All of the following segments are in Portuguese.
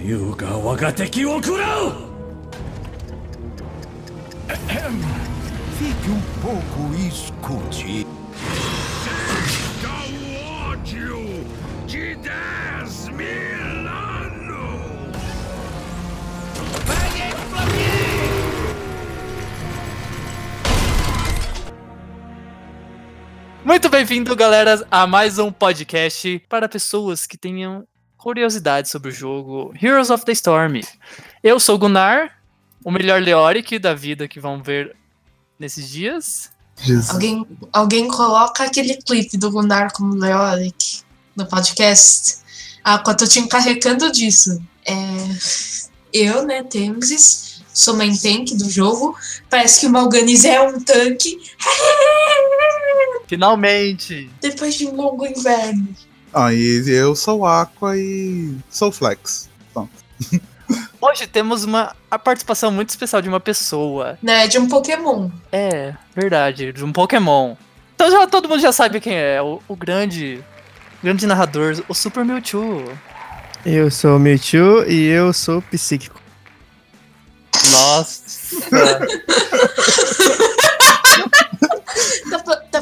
優が我が敵を食らう Fique um pouco e escute. ao ódio de 10 mil anos! Muito bem-vindo, galera, a mais um podcast para pessoas que tenham curiosidade sobre o jogo Heroes of the Storm. Eu sou o Gunnar, o melhor Leoric da vida que vão ver nesses dias. Alguém, alguém coloca aquele clipe do Gunnar como Leoric no podcast. Ah, quando eu te encarregando disso. É, eu, né, Temsis, sou main tank do jogo. Parece que o Malganiz é um tanque. Finalmente! Depois de um longo inverno. Ah, e eu sou Aqua e sou Flex. Hoje temos uma a participação muito especial de uma pessoa. Né, de um Pokémon. É, verdade, de um Pokémon. Então já todo mundo já sabe quem é, o, o grande grande narrador, o Super Mewtwo. Eu sou o Mewtwo e eu sou psíquico. Nossa.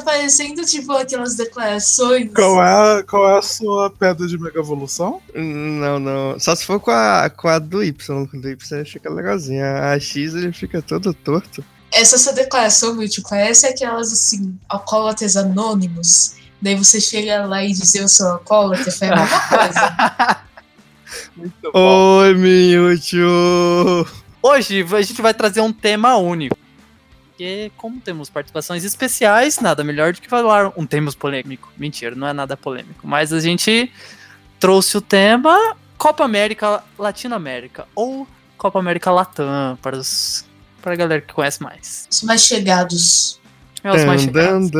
Pa- parecendo tipo aquelas declarações. Qual é, qual é a sua pedra de mega evolução? Não, não. Só se for com a, com a do Y. Com a do Y fica legalzinha. A X ele fica todo torto. Essa sua declaração, Milton, parece aquelas assim, alcoólatras anônimos. Daí você chega lá e diz eu sou alcoólatra, foi a mesma coisa. Muito Oi, Mewtwo! Hoje a gente vai trazer um tema único. Porque, como temos participações especiais, nada melhor do que falar um tema polêmico. Mentira, não é nada polêmico. Mas a gente trouxe o tema Copa América Latinoamérica. Ou Copa América Latam, para, os, para a galera que conhece mais. Os mais chegados. É os mais chegados.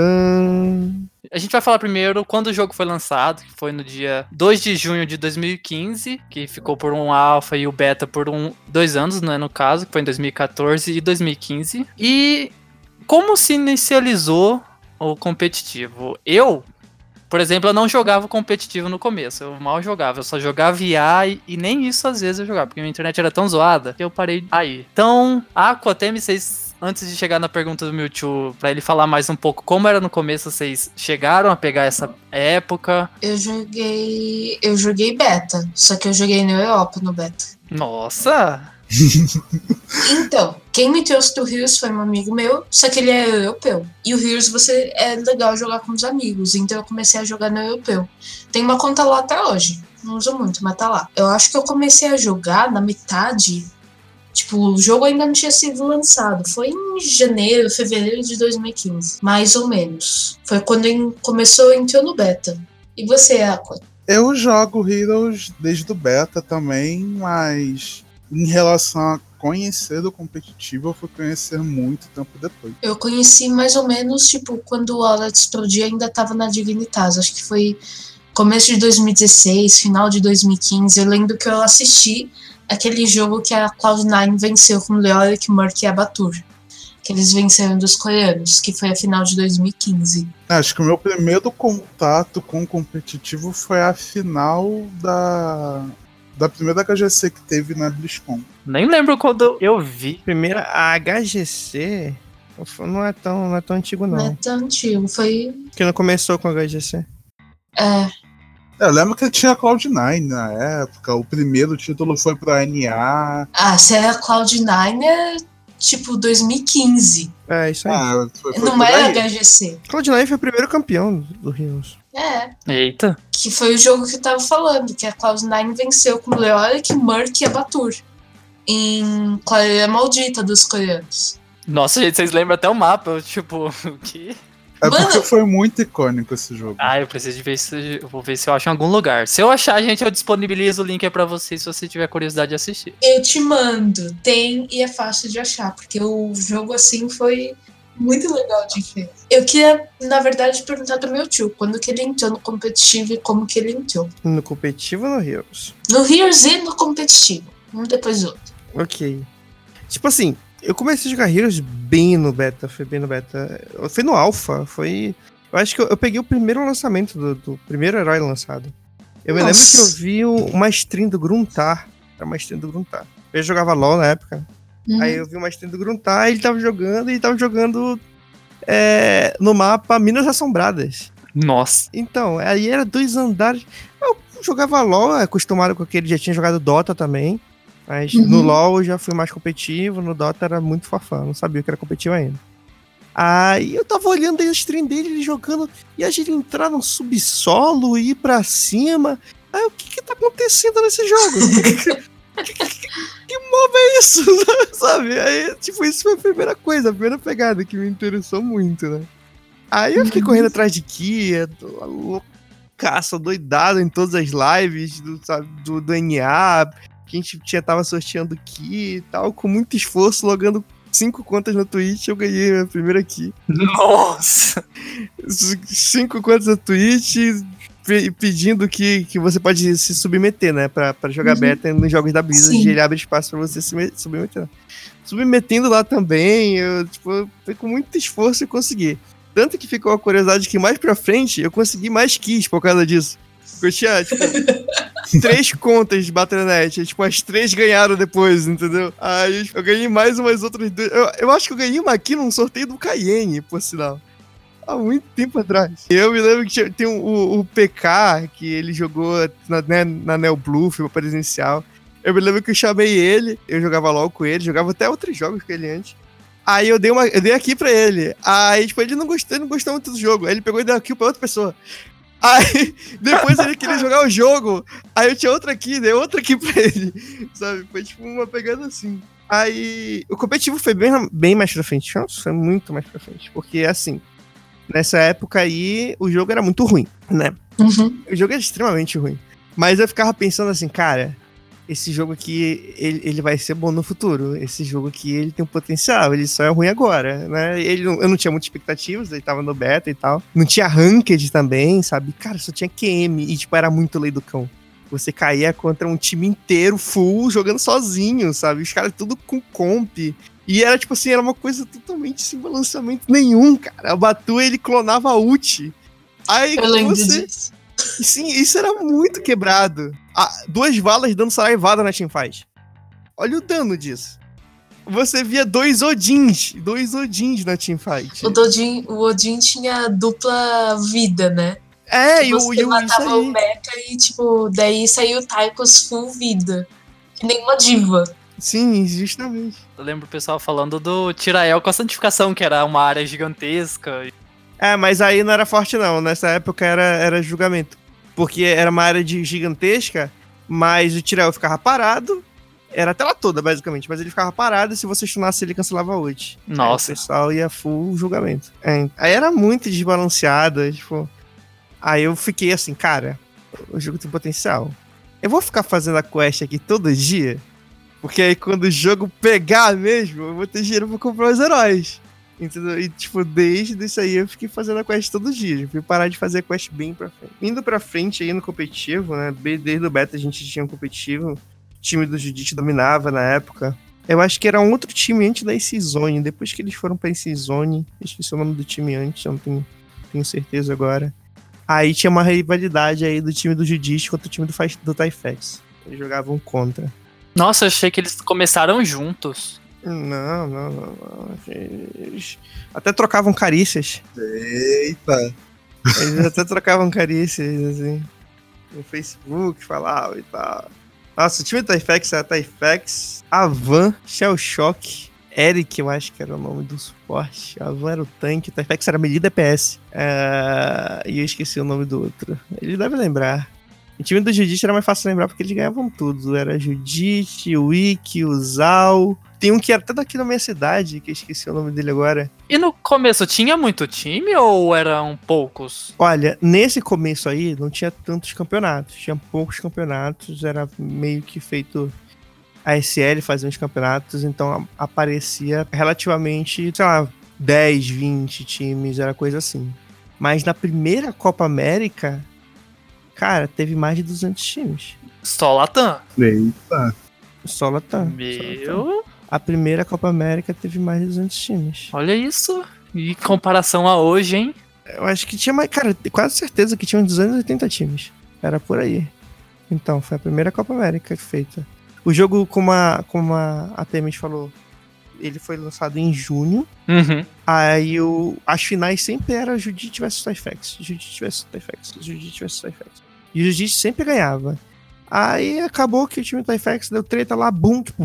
A gente vai falar primeiro quando o jogo foi lançado, que foi no dia 2 de junho de 2015, que ficou por um alpha e o beta por um, dois anos, né, no caso, que foi em 2014 e 2015. E como se inicializou o competitivo? Eu, por exemplo, eu não jogava competitivo no começo, eu mal jogava, eu só jogava IA e, e nem isso às vezes eu jogava, porque minha internet era tão zoada que eu parei aí. Então, Aqua, até me vocês antes de chegar na pergunta do Mewtwo, pra ele falar mais um pouco como era no começo, vocês chegaram a pegar essa época? Eu joguei. Eu joguei beta. Só que eu joguei na Europa no beta. Nossa! Então, quem me trouxe do Heroes foi um amigo meu, só que ele é europeu. E o Heroes você é legal jogar com os amigos, então eu comecei a jogar no europeu. Tem uma conta lá até hoje. Não uso muito, mas tá lá. Eu acho que eu comecei a jogar na metade. Tipo, o jogo ainda não tinha sido lançado. Foi em janeiro, fevereiro de 2015. Mais ou menos. Foi quando em- começou, entrou no beta. E você, Aqua? Eu jogo Heroes desde o beta também, mas em relação a conhecer o competitivo, eu fui conhecer muito tempo depois. Eu conheci mais ou menos, tipo, quando o Aura explodia ainda tava na Divinitas. Acho que foi começo de 2016, final de 2015. Eu lembro que eu assisti aquele jogo que a Cloud9 venceu com Leoric, Murk e Abatur. Que eles venceram dos coreanos, que foi a final de 2015. Acho que o meu primeiro contato com o competitivo foi a final da, da primeira HGC que teve na BlizzCon. Nem lembro quando eu vi. Primeiro, a HGC não é tão, não é tão antigo, Não é não. tão antigo. Foi. Porque não começou com a HGC. É, Eu lembro que tinha Cloud9 na época, o primeiro título foi pra NA. ah, se é a Cloud9 é tipo 2015. É, isso aí. Ah, foi, foi Não por é aí. HGC. Cloud9 foi o primeiro campeão do Heroes. É. Eita. Que foi o jogo que eu tava falando, que a Cloud9 venceu com Leoric, Murk e Abatur. Em Clareira Maldita dos coreanos. Nossa, gente, vocês lembram até o mapa. Tipo, o quê? É Mano- porque foi muito icônico esse jogo. Ah, eu preciso de ver se eu vou ver se eu acho em algum lugar. Se eu achar, gente, eu disponibilizo o link aí pra vocês se você tiver curiosidade de assistir. Eu te mando. Tem e é fácil de achar, porque o jogo assim foi muito legal de ver. Eu queria, na verdade, perguntar pro meu tio quando que ele entrou no competitivo e como que ele entrou. No competitivo ou no Heroes? No Heroes e no competitivo. Um depois do outro. Ok. Tipo assim, eu comecei a jogar Heroes bem no beta, foi bem no beta. Foi no Alpha, foi. Eu acho que eu, eu peguei o primeiro lançamento do, do primeiro herói lançado. Eu me lembro Nossa. que eu vi o- uma stream do Gruntar Era uma stream do Gruntar. Eu jogava LOL na época. Uhum. Aí eu vi uma stream do Gruntar e ele tava jogando e tava jogando é, no mapa Minas Assombradas. Nossa. Então, aí era dois andares. Eu jogava LOL, acostumado com aquele, já tinha jogado Dota também. Mas Uhum. no LoL eu já fui mais competitivo, no Dota era muito fafã, não sabia que era competitivo ainda. Aí eu tava olhando aí a stream dele, ele jogando, e a gente entrar no subsolo e ir pra cima. Aí o que que tá acontecendo nesse jogo? que, que, que mob é isso? Sabe? Aí, tipo, isso foi a primeira coisa, a primeira pegada que me interessou muito, né? Aí eu fiquei correndo atrás de Kia, loucaça, doidado em todas as lives do, sabe, do, do NA, que a gente tinha, tava sorteando Ki e tal, com muito esforço, logando cinco contas na Twitch, eu ganhei minha primeira Ki. Nossa. Cinco contas na Twitch, pe- pedindo que, que você pode se submeter, né, pra, pra jogar Uhum. beta nos jogos da Blizzard, Sim. e ele abre espaço pra você se me- submeter. Submetendo lá também, eu, tipo, foi com muito esforço e consegui. Tanto que ficou a curiosidade que mais pra frente eu consegui mais keys por causa disso. Tinha, tipo, três contas de Battle.net, tipo, as três ganharam depois, entendeu? Aí eu ganhei mais umas outras duas. Eu, eu acho que eu ganhei uma aqui num sorteio do Cayenne, por sinal. Há muito tempo atrás. Eu me lembro que tem o, o PK, que ele jogou na, né, na Neo Blue, foi presencial. Eu me lembro que eu chamei ele, eu jogava LOL com ele, jogava até outros jogos com ele antes. Aí eu dei, uma, eu dei aqui pra ele. Aí, tipo, ele não gostou, ele não gostou muito do jogo. Aí ele pegou e deu aqui pra outra pessoa. Aí, depois ele queria jogar o jogo. Aí eu tinha outra aqui, dei outra aqui pra ele. Sabe? Foi tipo uma pegada assim. Aí, o competitivo foi bem, bem mais pra frente. Nossa, foi muito mais pra frente. Porque, assim, nessa época aí, o jogo era muito ruim, né? Uhum. O jogo é extremamente ruim. Mas eu ficava pensando assim, cara, esse jogo aqui, ele, ele vai ser bom no futuro. Esse jogo aqui, ele tem um potencial, ele só é ruim agora, né? Ele, eu não tinha muitas expectativas, ele tava no beta e tal. Não tinha ranked também, sabe? Cara, só tinha QM e, tipo, era muito lei do cão. Você caía contra um time inteiro, full, jogando sozinho, sabe? Os caras tudo com comp. E era, tipo assim, era uma coisa totalmente sem balanceamento nenhum, cara. O Batu, ele clonava a ult. Aí Eu lembro você... disso. Sim, isso era muito quebrado. Ah, duas valas dando saraivada na teamfight. Olha o dano disso. Você via dois Odins, dois Odins na teamfight. O, Dodin, o Odin tinha dupla vida, né? É, e o, Você e o isso matava o mecha e, tipo, daí saiu o Tychus full vida. Que nem uma diva. Sim, justamente. Eu lembro o pessoal falando do Tirael com a santificação, que era uma área gigantesca. É, mas aí não era forte não, nessa época era, era julgamento. Porque era uma área de gigantesca, mas o Tirael ficava parado, era a tela toda basicamente, mas ele ficava parado e se você stunasse ele cancelava a ult. Nossa. Aí o pessoal ia full julgamento. É, aí era muito desbalanceado, tipo... Aí eu fiquei assim, cara, o jogo tem potencial. Eu vou ficar fazendo a quest aqui todo dia, porque aí quando o jogo pegar mesmo, eu vou ter dinheiro pra comprar os heróis. Entendeu? E, tipo, desde isso aí eu fiquei fazendo a quest todo dia. Fui parar de fazer a quest bem pra frente. Indo pra frente aí no competitivo, né? Desde o beta a gente tinha um competitivo. O time do Judite dominava na época. Eu acho que era um outro time antes da AC Zone. Depois que eles foram pra eu esqueci o nome do time antes, eu não tenho, tenho certeza agora. Aí tinha uma rivalidade aí do time do Judite contra o time do, do. Eles jogavam contra. Nossa, eu achei que eles começaram juntos. Não, não, não, não. Eles até trocavam carícias. Eita. Eles até trocavam carícias, assim. No Facebook, falavam e tal. Nossa, o time do Typhex era Typhex, Avan, Shell Shock, Eric, eu acho que era o nome do suporte. Avan era o tanque, Typhex era melee DPS. É, E eu esqueci o nome do outro. Ele deve lembrar. O time do Judite era mais fácil lembrar porque eles ganhavam tudo. Era Judite, o Wiki, o Zal. Tem um que era até daqui da minha cidade, que eu esqueci o nome dele agora. E no começo tinha muito time ou eram poucos? Olha, nesse começo aí não tinha tantos campeonatos, tinha poucos campeonatos, era meio que feito a SL fazia uns campeonatos, então aparecia relativamente, sei lá, 10, 20 times, era coisa assim. Mas na primeira Copa América, cara, teve mais de 200 times. Só Latam. Eita. Só Latam. só Latam. A primeira Copa América teve mais de 200 times. olha isso. E em comparação a hoje, hein? Eu acho que tinha mais. Cara, quase certeza que tinha uns 280 times. Era por aí. Então, foi a primeira Copa América feita. O jogo, como a, como a, a Temis falou, ele foi lançado em junho. Uhum. Aí o, as finais sempre eram Judite vs Tyfex. Judite vs Tyfex. Judite vs Tyfex. E o Judite sempre ganhava. Aí acabou que o time do Tyfex deu treta lá, bum, tipo,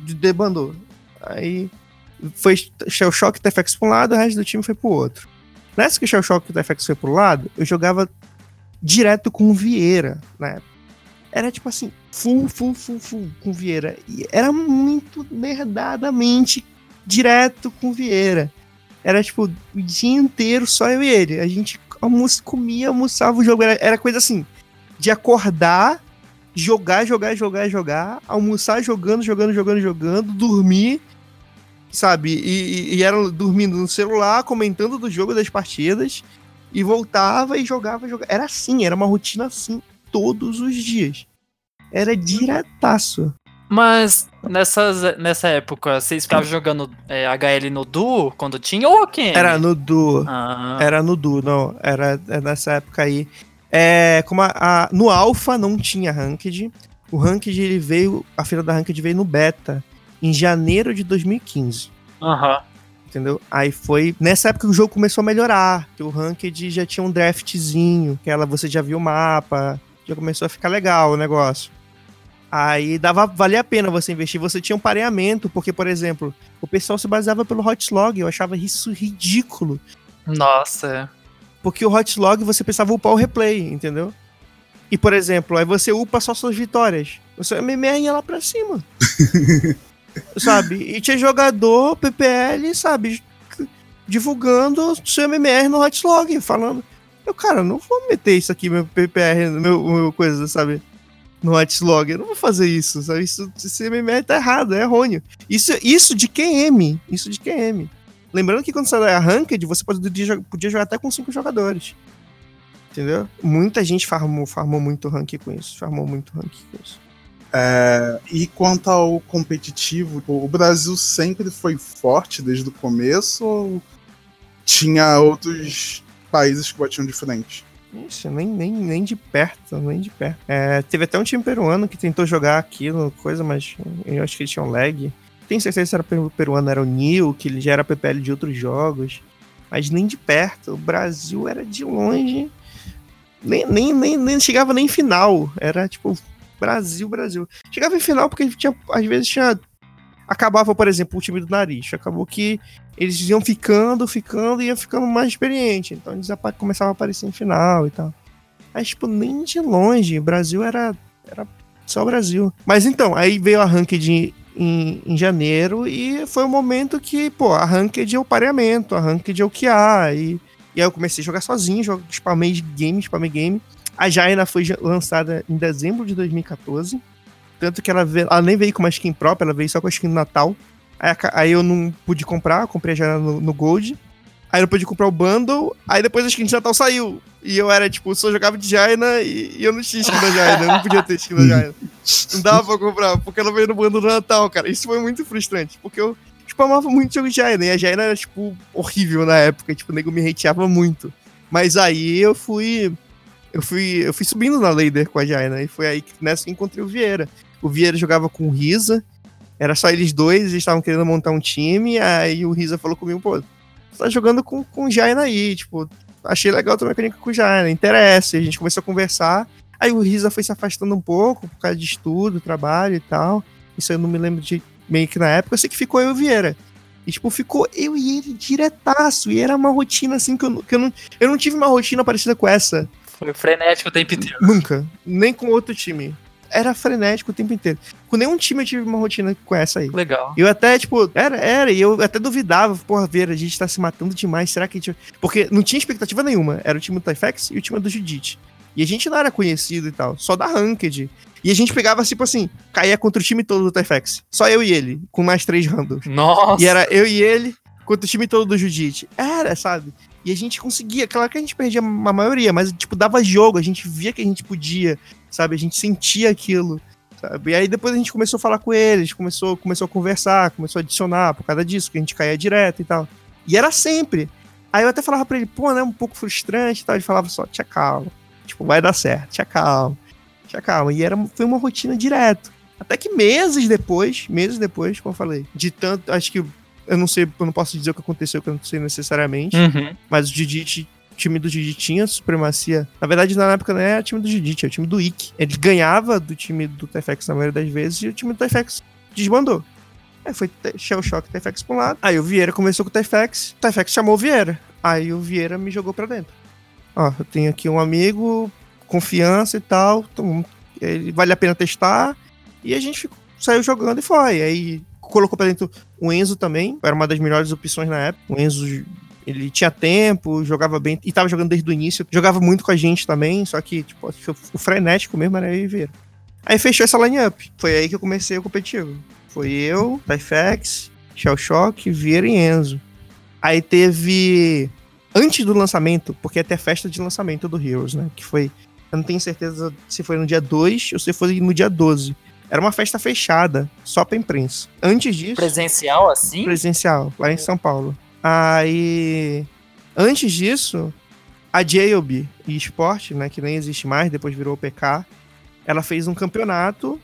debandou. Aí foi Shell Shock e Tyfex pra um lado, o resto do time foi pro outro. Nessa que Shell Shock e o Tyfex foi pro lado, eu jogava direto com o Vieira época. Era tipo assim, full, full, full, full com o Vieira. E era muito nerdadamente direto com o Vieira. Era tipo o dia inteiro só eu e ele. A gente almoço, comia, almoçava o jogo. Era, era coisa assim, de acordar, jogar, jogar, jogar, jogar, almoçar jogando, jogando, jogando, jogando, dormir, sabe? E, e, e era dormindo no celular, comentando do jogo das partidas, e voltava e jogava, jogava. Era assim, era uma rotina assim todos os dias. Era diretaço. Mas nessas, nessa época, vocês ficavam jogando é, HL no Duo quando tinha ou quem? Era no Duo. Ah, Era no Du, não. Era é nessa época aí. É, como a, a- no Alpha não tinha Ranked. O Ranked ele veio. A feira da Ranked veio no Beta em janeiro de 2015. aham. Entendeu? Aí foi. Nessa época que o jogo começou a melhorar. Que o Ranked já tinha um draftzinho. Que ela, você já viu o mapa. Já começou a ficar legal o negócio. Aí dava, valia a pena você investir. Você tinha um pareamento, porque, por exemplo, o pessoal se baseava pelo Hotlog. Eu achava isso ridículo. Nossa. Porque o Hotlog você precisava upar o replay, entendeu? E, por exemplo, aí você upa só suas vitórias. O seu MMR ia lá pra cima. sabe? E tinha jogador, PPL, sabe? Divulgando seu MMR no Hotlog, falando. Eu, cara, não vou meter isso aqui, meu PPR, meu, meu coisa, sabe? No Hotlog. Eu não vou fazer isso, sabe? Isso, esse MMR tá errado, é errôneo. Isso, isso de QM. Isso de QM. Lembrando que quando você é ranked, você podia, podia jogar até com cinco jogadores. Entendeu? Muita gente farmou, farmou muito rank com isso. Farmou muito rank com isso. É, e quanto ao competitivo, o Brasil sempre foi forte desde o começo ou tinha outros países que batiam de frente? Isso, nem, nem, nem de perto, nem de perto. É, teve até um time peruano que tentou jogar aquilo, coisa, mas eu acho que eles tinham lag. Tenho certeza se era peru- peruano, era o Nil, que ele já era PPL de outros jogos. Mas nem de perto. O Brasil era de longe. Nem, nem, nem, nem chegava nem em final. Era tipo Brasil, Brasil. Chegava em final porque tinha, às vezes tinha. Acabava, por exemplo, o time do nariz. Acabou que eles iam ficando, ficando e iam ficando mais experiente. Então eles começavam a aparecer em final e tal. Mas, tipo, nem de longe. O Brasil era, era só Brasil. Mas então, aí veio a Ranked em, em janeiro e foi o momento que, pô, a Ranked é o pareamento, a Ranked é o que há. E, e aí eu comecei a jogar sozinho, jogo, spamei game, spamei game. A Jaina foi lançada em dezembro de 2014. Tanto que ela, ve- ela nem veio com uma skin própria, ela veio só com a skin do Natal. Aí, aí eu não pude comprar, comprei a Jaina no, no Gold. Aí eu não pude comprar o bundle. Aí depois a skin de Natal saiu. E eu era, tipo, só jogava de Jaina e, e eu não tinha skin da Jaina. Eu não podia ter skin da Jaina. Não dava pra comprar, porque ela veio no bundle do Natal, cara. Isso foi muito frustrante, porque eu spamava muito jogo de Jaina. E a Jaina era, tipo, horrível na época. Tipo, o nego me hateava muito. Mas aí eu fui. Eu fui, eu fui subindo na Lader com a Jaina. E foi aí que nessa que encontrei o Vieira. O Vieira jogava com o Risa. Era só eles dois, eles estavam querendo montar um time. Aí o Risa falou comigo, pô, tá jogando com, com o Jaina aí, tipo, achei legal a tua mecânica com o Jaina, interessa. A gente começou a conversar. Aí o Risa foi se afastando um pouco por causa de estudo, trabalho e tal. Isso eu não me lembro de meio que na época. Eu sei que ficou eu e o Vieira. E, tipo, ficou eu e ele diretaço. E era uma rotina assim que eu, não- que eu não. Eu não tive uma rotina parecida com essa. Foi frenético o tempo inteiro. Nunca. Nem com outro time. Era frenético o tempo inteiro. Com nenhum time eu tive uma rotina com essa aí. Legal. Eu até, tipo, era, era, e eu até duvidava, porra, Vera, a gente tá se matando demais, será que a gente. Porque não tinha expectativa nenhuma. Era o time do Tyfex e o time do Judite. E a gente não era conhecido e tal, só da Ranked. E a gente pegava, tipo assim, caía contra o time todo do Tyfex. Só eu e ele, com mais três randoms. Nossa. E era eu e ele contra o time todo do Judite. Era, sabe? E a gente conseguia, claro que a gente perdia a maioria, mas, tipo, dava jogo, a gente via que a gente podia, sabe? A gente sentia aquilo, sabe? E aí depois a gente começou a falar com eles, começou, começou a conversar, começou a adicionar por causa disso, que a gente caía direto e tal. E era sempre. Aí eu até falava pra ele, pô, né, um pouco frustrante e tal. Ele falava só, tia calma. Tipo, vai dar certo, tia calma, tia calma. E era, foi uma rotina direto. Até que meses depois, meses depois, como eu falei, de tanto, acho que eu não sei, eu não posso dizer o que aconteceu, que eu não sei necessariamente, Uhum. mas o Didi, time do Didi tinha supremacia. Na verdade, na época não era o time do Didi, era o time do Ikki. Ele ganhava do time do TFX na maioria das vezes e o time do TFX desbandou. Aí foi T- Shell Shock TFX pra um lado. Aí o Vieira começou com o TFX, o TFX chamou o Vieira. Aí o Vieira me jogou pra dentro. Ó, eu tenho aqui um amigo, confiança e tal, então, ele, vale a pena testar. E a gente ficou- saiu jogando e foi. Aí colocou pra dentro o Enzo também, era uma das melhores opções na época. O Enzo, ele tinha tempo, jogava bem, e tava jogando desde o início. Jogava muito com a gente também, só que, tipo, o frenético mesmo era eu e Vieira. Aí fechou essa line-up. Foi aí que eu comecei o competitivo. Foi eu, Tyfex, Shell Shock, Vieira e Enzo. Aí teve. Antes do lançamento, porque ia ter a festa de lançamento do Heroes, né? Que foi. Eu não tenho certeza se foi no dia 2 ou se foi no dia 12. Era uma festa fechada, só pra imprensa. Antes disso Presencial assim? presencial, lá em São Paulo. Aí, antes disso, a JLB eSport, né, que nem existe mais, depois virou PK, ela fez um campeonato,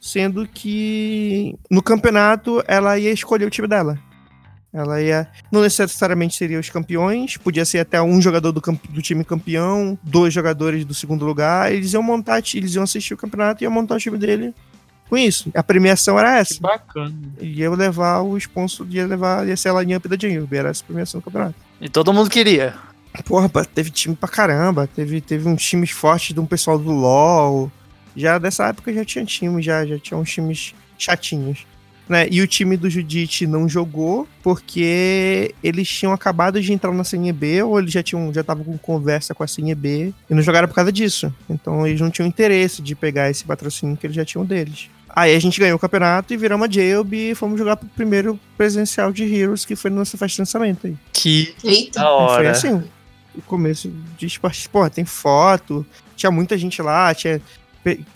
sendo que no campeonato ela ia escolher o time dela. Ela ia. Não necessariamente seria os campeões, podia ser até um jogador do, do time campeão, dois jogadores do segundo lugar. Eles iam montar, eles iam assistir o campeonato e iam montar o time dele com isso. A premiação era essa. Que bacana. E eu levar o sponsor, ia levar, ia ser a line-up da Jingle, era essa a premiação do campeonato. E todo mundo queria. Porra, teve time pra caramba, teve, teve uns times fortes de um pessoal do LoL. Já dessa época já tinha time, já, já tinha uns times chatinhos. Né? E o time do Judite não jogou porque eles tinham acabado de entrar na CNB ou eles já tinham já estavam com conversa com a CNB e não jogaram por causa disso. Então eles não tinham interesse de pegar esse patrocínio que eles já tinham deles. Aí a gente ganhou o campeonato e viramos a JLB e fomos jogar pro primeiro presencial de Heroes, que foi na nossa festa de lançamento aí. Que Eita. da hora. Foi assim, o começo de esporte. Pô, tem foto, tinha muita gente lá, tinha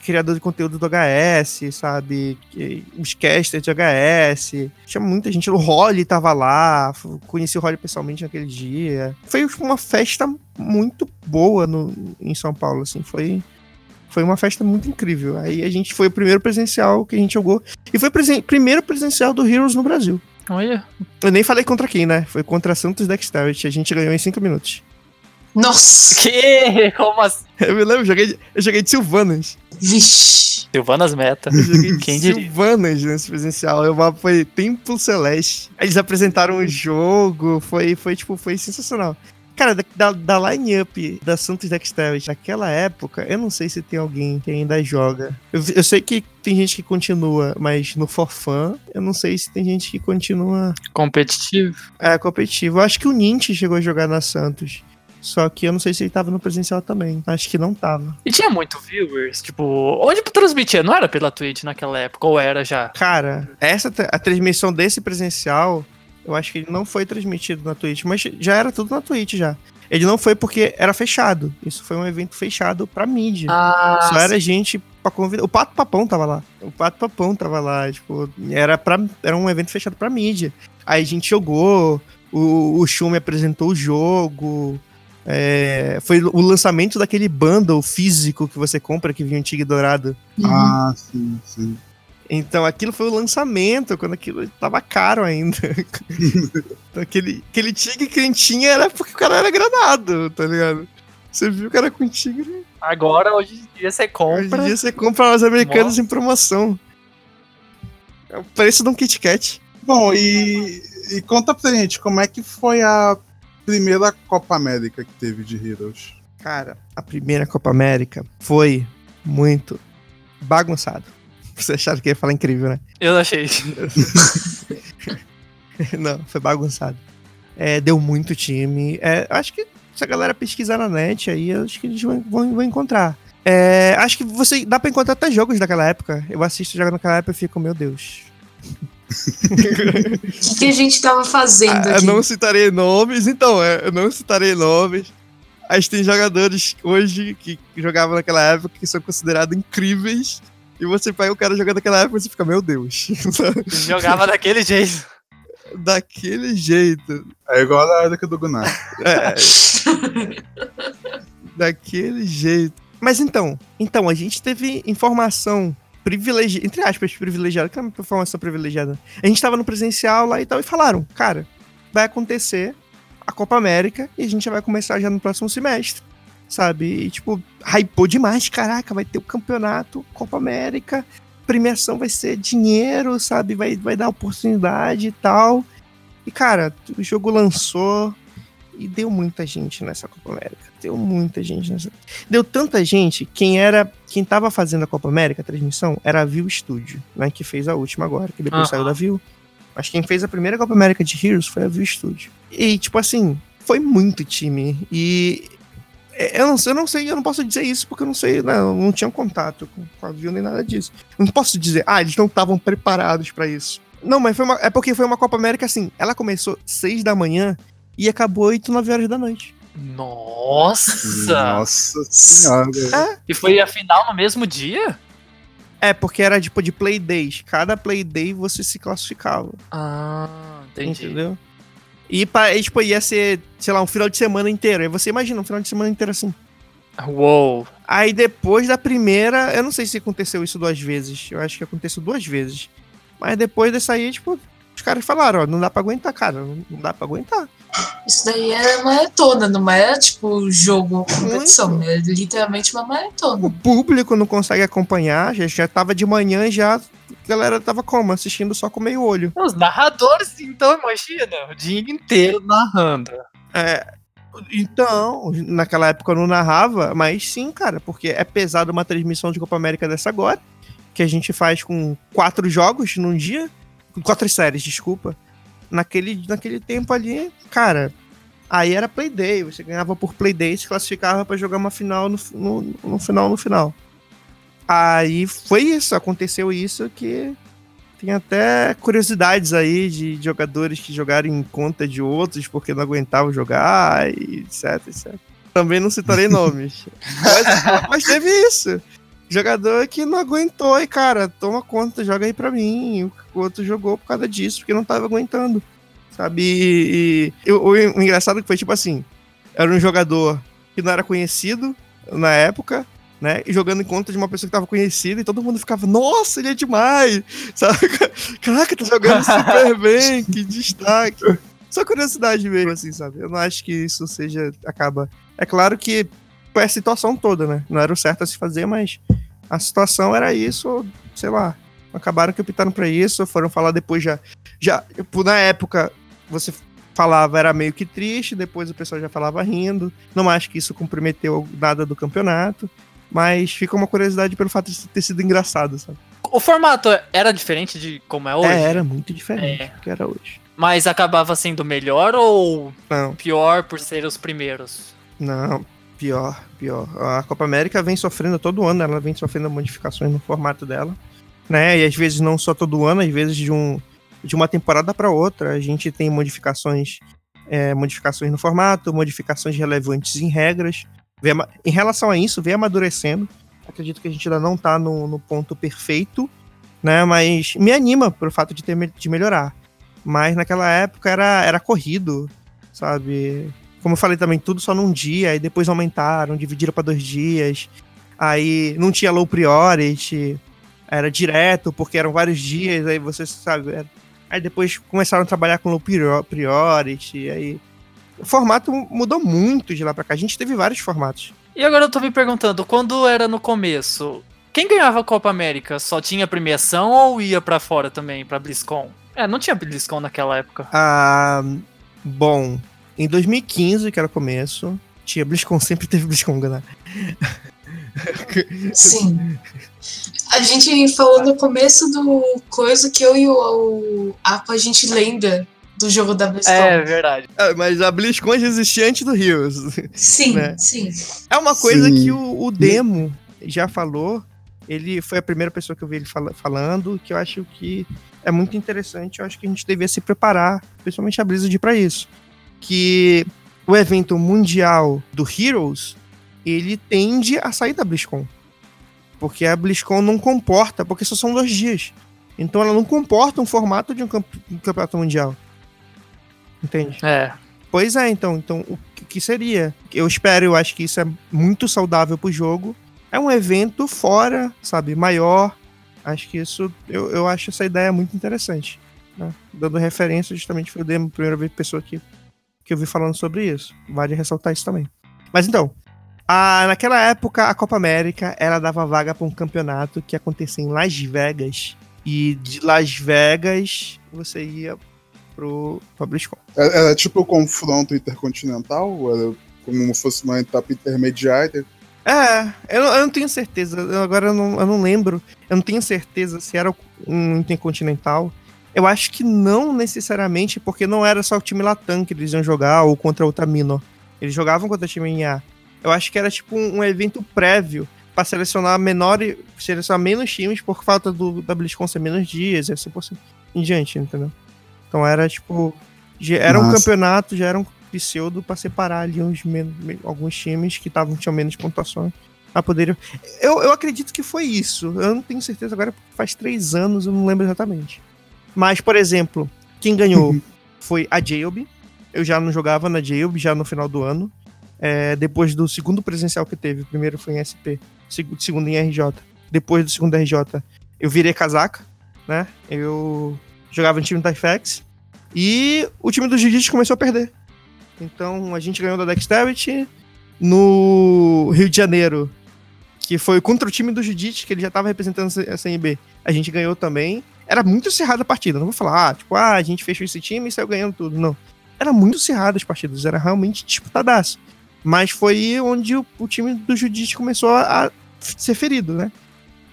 criador de conteúdo do HS, sabe? Que- Os casters de HS. Tinha muita gente. O Holly tava lá, conheci o Holly pessoalmente naquele dia. Foi tipo, uma festa muito boa no, em São Paulo, assim. Foi. Foi uma festa muito incrível. Aí a gente foi o primeiro presencial que a gente jogou. E foi o presen primeiro presencial do Heroes no Brasil. Olha. Eu nem falei contra quem, né? Foi contra Santos Dexterity. A gente ganhou em 5 minutos. Nossa! Que? Como assim? Eu me lembro, eu joguei, de- eu joguei de Silvanas. Vixe! Silvanas Meta. Eu joguei de Quem diria? Silvanas nesse presencial. O mapa foi Templo Celeste. Eles apresentaram o jogo, foi, foi tipo, foi sensacional. Cara, da, da, line-up da Santos Dexterity naquela época, eu não sei se tem alguém que ainda joga. Eu, eu sei que tem gente que continua, mas no Forfan, eu não sei se tem gente que continua Competitivo. é, competitivo. Eu acho que o Nint chegou a jogar na Santos. Só que eu não sei se ele tava no presencial também. Acho que não tava. E tinha muito viewers? Tipo, onde transmitia? Não era pela Twitch naquela época? Ou era já? Cara, essa a transmissão desse presencial, eu acho que ele não foi transmitido na Twitch, mas já era tudo na Twitch já. Ele não foi porque era fechado. Isso foi um evento fechado pra mídia. Ah, Só era gente pra convidar. O Pato Papão tava lá. O Pato Papão tava lá. Tipo, era, pra, era um evento fechado pra mídia. Aí a gente jogou. O, o Shumi apresentou o jogo. é, foi o lançamento daquele bundle físico que você compra, que vinha antigo e dourado. Ah, sim, sim. Então aquilo foi o lançamento, quando aquilo tava caro ainda. Então, aquele, aquele tigre que a gente tinha era porque o cara era granado, tá ligado? Você viu o cara com tigre. Agora, hoje em dia, você Hoje compra. em dia você compra os americanos Nossa. em promoção. É o preço de um Kit Kat. Bom, e, e conta pra gente, como é que foi a primeira Copa América que teve de Heroes? Cara, a primeira Copa América foi muito bagunçado. Você acharam que ia falar incrível, né? Eu achei. Não, foi bagunçado. É, deu muito time. É, acho que se a galera pesquisar na net aí, eu acho que eles vão, vão, encontrar. É, acho que você dá pra encontrar até jogos daquela época. Eu assisto jogos daquela época e fico, meu Deus. O que, que a gente tava fazendo Ah, eu não citarei nomes, então, é, eu não citarei nomes. Mas tem jogadores hoje que jogavam naquela época que são considerados incríveis. E você pega o cara jogando naquela época e você fica, meu Deus. Jogava daquele jeito. Daquele jeito. É igual a época do Gunnar. É, daquele jeito. Mas então, então, a gente teve informação privilegiado, entre aspas, privilegiado, que é uma informação privilegiada. A gente tava no presencial lá e tal, e falaram, cara, vai acontecer a Copa América e a gente vai começar já no próximo semestre, sabe? E, tipo, hypou demais, caraca, vai ter o campeonato, Copa América, premiação vai ser dinheiro, sabe? Vai, vai dar oportunidade e tal. E, cara, o jogo lançou e deu muita gente nessa Copa América. Deu muita gente nessa. Deu tanta gente. Quem era. Quem tava fazendo a Copa América, a transmissão, era a View Studio, né? Que fez a última agora, que depois saiu da View. Mas quem fez a primeira Copa América de Heroes foi a View Studio. E, tipo assim, foi muito time. E. é, Eu não, sei- eu não sei, eu não posso dizer isso porque eu não sei, né, eu não tinha contato com, com a View nem nada disso. Eu não posso dizer, ah, eles não estavam preparados pra isso. Não, mas foi uma, é porque foi uma Copa América assim. Ela começou 6 da manhã e acabou 8, 9 horas da noite. Nossa! Nossa senhora. E foi a final no mesmo dia? É, porque era tipo de play days. Cada play day você se classificava. Ah, entendi. Entendeu? E, e, tipo, ia ser, sei lá, um final de semana inteiro. Aí você imagina um final de semana inteiro assim. Uou. Aí depois da primeira, eu não sei se aconteceu isso duas vezes. Eu acho que aconteceu duas vezes. Mas depois dessa aí, tipo, os caras falaram, ó, não dá pra aguentar, cara. Não dá pra aguentar. Isso daí era maratona, não era tipo jogo ou competição, era literalmente uma O maratona. público não consegue acompanhar, já, já tava de manhã e já. Galera tava como? Assistindo só com meio olho. Os narradores, então, imagina, o dia inteiro narrando. É, então, naquela época eu não narrava, mas sim, cara, porque é pesado uma transmissão de Copa América dessa agora, que a gente faz com quatro jogos num dia, quatro séries, desculpa. Naquele, naquele tempo ali, cara, aí era Playday, você ganhava por Playday e se classificava pra jogar uma final no, no, no final, no final. Aí foi isso, aconteceu isso que tem até curiosidades aí de jogadores que jogaram em conta de outros porque não aguentavam jogar e etc, etc. Também não citarei nomes. Mas, mas teve isso. Jogador que não aguentou e, cara, toma conta, joga aí pra mim. O outro jogou por causa disso, porque não tava aguentando. Sabe? E, e- o, o engraçado que foi tipo assim: era um jogador que não era conhecido na época, né? E jogando em conta de uma pessoa que tava conhecida, e todo mundo ficava, nossa, ele é demais! Sabe? Caraca, tá jogando super bem, que destaque. Só curiosidade mesmo, assim, sabe? Eu não acho que isso seja. acaba. É claro que foi a situação toda, né? Não era o certo a se fazer, mas a situação era isso, sei lá. Acabaram que optaram pra isso, foram falar depois já. Já, tipo, na época, você falava era meio que triste, depois o pessoal já falava rindo. Não acho que isso comprometeu nada do campeonato. Mas fica uma curiosidade pelo fato de ter sido engraçado, sabe? O formato era diferente de como é hoje? É, era muito diferente É. do que era hoje. Mas acabava sendo melhor ou Não, pior por ser os primeiros? não, pior, pior. A Copa América vem sofrendo todo ano, ela vem sofrendo modificações no formato dela, né? E às vezes não só todo ano, às vezes de, um, de uma temporada para outra, a gente tem modificações, é, modificações no formato, modificações relevantes em regras. Em relação a isso, vem amadurecendo. Acredito que a gente ainda não tá no, no ponto perfeito, né? Mas me anima pelo fato de ter de melhorar. Mas naquela época era, era corrido, sabe? Como eu falei também, tudo só num dia, aí depois aumentaram, dividiram para dois dias. Aí não tinha low priority, era direto, porque eram vários dias, aí você sabe. era- Aí depois começaram a trabalhar com low prior- priority, aí. O formato mudou muito de lá pra cá. A gente teve vários formatos. E agora eu tô me perguntando, quando era no começo, quem ganhava a Copa América? Só tinha premiação ou ia pra fora também, pra BlizzCon? É, não tinha BlizzCon naquela época. Ah, bom, em 2015, que era o começo, tinha BlizzCon, sempre teve BlizzCon, né? Sim. A gente falou no começo do coisa que eu e o, o Apa, a gente lembra do jogo da BlizzCon. É, verdade. Ah, Mas a BlizzCon já existia antes do Rios. Sim, né? sim. É uma coisa Sim. que o, o Demo já falou. Ele foi a primeira pessoa que eu vi ele fala- falando, que eu acho que é muito interessante. Eu acho que a gente devia se preparar, principalmente a Blizzard, para isso. Que o evento mundial do Heroes, ele tende a sair da BlizzCon. Porque a BlizzCon não comporta, porque só são dois dias. Então ela não comporta um formato de um, camp- um campeonato mundial. Entende? É. Pois é, então, então o que- seria? Eu espero, eu acho que isso é muito saudável pro jogo. É um evento fora, sabe, maior, Acho que isso, eu, eu acho essa ideia muito interessante. Né? Dando referência, justamente foi a primeira vez pessoa que, que eu vi falando sobre isso. Vale ressaltar isso também. Mas então, a, naquela época, a Copa América, ela dava vaga para um campeonato que acontecia em Las Vegas. E de Las Vegas, você ia pro, pro BlizzCon. Era, tipo o confronto intercontinental? Era como se fosse uma etapa intermediária? É, eu, eu não tenho certeza. Eu, agora eu não, eu não lembro. Eu não tenho certeza se era um intercontinental. Eu acho que não necessariamente, porque não era só o time Latam que eles iam jogar ou contra o Tamino. Eles jogavam contra o time em A. Eu acho que era tipo um, um evento prévio para selecionar menor, selecionar menos times por falta do da BlizzCon ser menos dias, e assim por em diante, entendeu? Então era tipo. Já era Nossa. um campeonato, já era um pseudo para separar ali uns alguns times que tavam, tinham menos pontuações a poder. Eu, eu acredito que foi isso. Eu não tenho certeza agora, porque faz três anos, eu não lembro exatamente. Mas, por exemplo, quem ganhou uhum. foi a Jailb. Eu já não jogava na Jailb, já no final do ano. É, depois do segundo presencial que teve, o primeiro foi em SP, segundo, segundo em RJ. Depois do segundo RJ, eu virei casaca, né? Eu jogava no time da Tyfex. E o time do Jiu-Jitsu começou a perder. Então a gente ganhou da Dexterity no Rio de Janeiro, que foi contra o time do Jiu-Jitsu, que ele já estava representando a CNB. A gente ganhou também. Era muito cerrada a partida. Não vou falar, ah, tipo, ah, a gente fechou esse time e saiu ganhando tudo. Não. Era muito cerrada as partidas. Era realmente disputadaço. Mas foi onde o, o time do Jiu-Jitsu começou a, a ser ferido, né?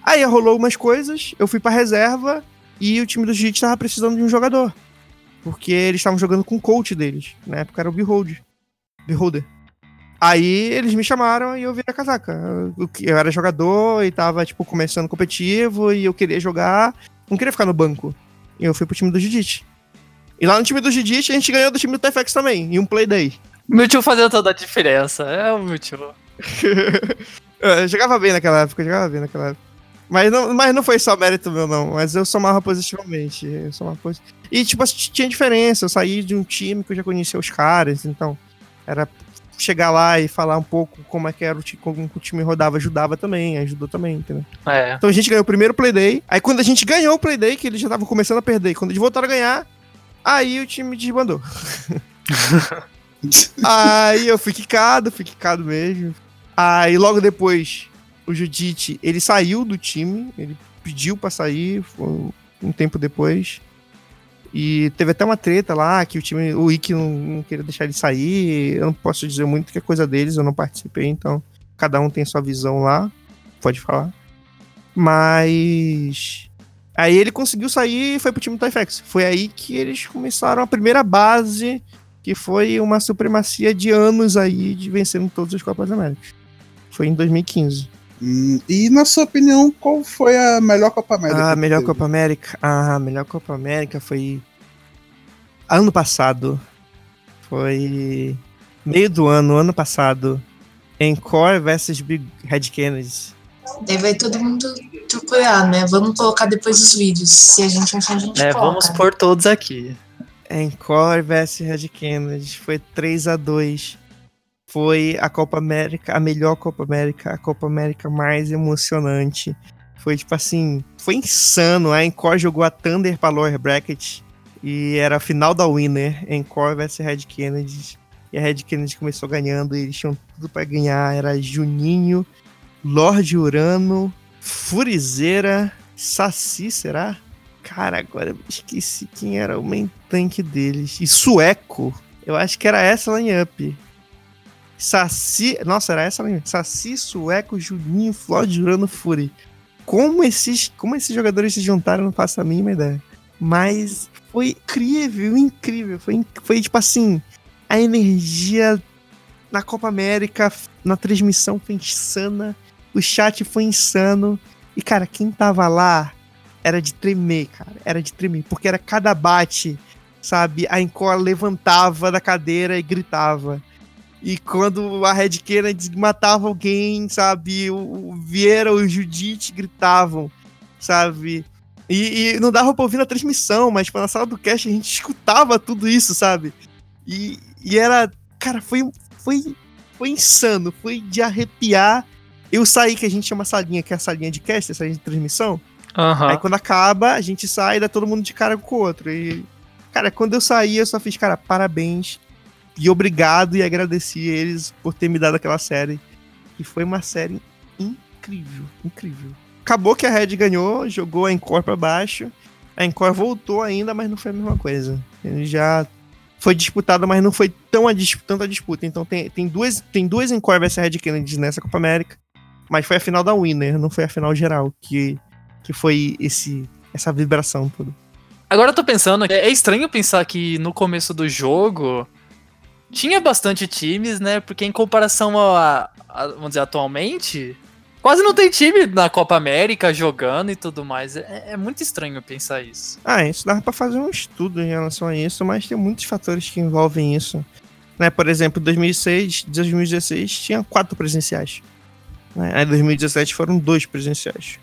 Aí rolou umas coisas, eu fui pra reserva e o time do Jiu-Jitsu tava precisando de um jogador. Porque eles estavam jogando com o coach deles. Na época era o Behold. Beholder. Aí eles me chamaram e eu vi a casaca. Eu era jogador e tava, tipo, começando competitivo e eu queria jogar. Não queria ficar no banco. E eu fui pro time do Jiu-Jitsu. E lá no time do Jiu-Jitsu a gente ganhou do time do TFX também, em um play day. Meu tio fazia toda a diferença. É o meu tio. eu jogava bem naquela época, eu jogava bem naquela época. Mas não, mas não foi só mérito meu, não. Mas eu somava positivamente. Eu somava posit... E, tipo, tinha diferença. Eu saí de um time que eu já conhecia os caras, então. Era chegar lá e falar um pouco como é que era o time, como o time rodava, ajudava também, ajudou também, entendeu? É. Então a gente ganhou o primeiro Playday. Aí quando a gente ganhou o Playday, que eles já estavam começando a perder, quando eles voltaram a ganhar, aí o time desbandou. aí eu fui quicado, fui quicado mesmo. Aí logo depois o Judite, ele saiu do time, ele pediu para sair um tempo depois. E teve até uma treta lá que o time, o Ike não, não, queria deixar ele sair. Eu não posso dizer muito que é coisa deles, eu não participei, então cada um tem sua visão lá. Pode falar. Mas. Aí ele conseguiu sair e foi pro time do Tyfex. Foi aí que eles começaram a primeira base, que foi uma supremacia de anos aí de vencendo todas as Copas Américas. Foi em 2015. Hum, e na sua opinião, qual foi a melhor Copa América? Ah, a melhor Copa América? Ah, a melhor Copa América foi ano passado. Foi meio do ano, ano passado. Encore versus Big Red Kennedy. Daí vai todo mundo procurar, né? Vamos colocar depois os vídeos. Se a gente achar, a gente É, coloca. vamos pôr todos aqui. Encore versus Red Kennedy. Foi 3 a 2 foi a Copa América, a melhor Copa América, a Copa América mais emocionante. Foi tipo assim, foi insano. A Encore jogou a Thunder pra lower bracket e era a final da Winner, Encore vs Red Kennedy. E a Red Kennedy começou ganhando e eles tinham tudo para ganhar. Era Juninho, Lorde Urano, Furizeira, Saci, será? Cara, agora eu esqueci quem era o main tank deles. E Sueco. Eu acho que era essa line-up. Saci. Nossa, era essa mesmo. Saci, Sueco, Juninho, Floyd, Urano, Fury. Como esses, como esses jogadores se juntaram, não faço a mínima ideia. Mas foi incrível, incrível. Foi, foi tipo assim, a energia na Copa América, na transmissão foi insana. O chat foi insano. E, cara, quem tava lá era de tremer, cara. Era de tremer. Porque era cada bate, sabe? A Encore levantava da cadeira e gritava. E quando a Red Kennedy matava alguém, sabe? O, Vieira, o Judite gritavam, sabe? E, e, não dava pra ouvir na transmissão, mas tipo, na sala do cast a gente escutava tudo isso, sabe? E, e era. Cara, foi, foi, foi insano, foi de arrepiar. Eu saí, que a gente chama salinha, que é a salinha de cast, a salinha de transmissão. Aham. Aí quando acaba, a gente sai e dá todo mundo de cara com o outro. E, cara, quando eu saí, eu só fiz, cara, parabéns. E obrigado e agradeci eles por ter me dado aquela série. E foi uma série incrível, incrível. Acabou que a Red ganhou, jogou a Encore pra baixo. A Encore voltou ainda, mas não foi a mesma coisa. Ele já foi disputado, mas não foi tão a dis tanta disputa. Então tem, tem duas, tem duas Encore vs Red Kennedy nessa Copa América. Mas foi a final da Winner, não foi a final geral, que, que foi esse, essa vibração toda. Agora eu tô pensando, é estranho pensar que no começo do jogo tinha bastante times, né? Porque em comparação a, a- vamos dizer, atualmente, quase não tem time na Copa América jogando e tudo mais. É, é muito estranho pensar isso. Ah, isso dava pra fazer um estudo em relação a isso, mas tem muitos fatores que envolvem isso. Né, por exemplo, 2006, 2016 tinha quatro presenciais. Né? Aí 2017 foram dois presenciais.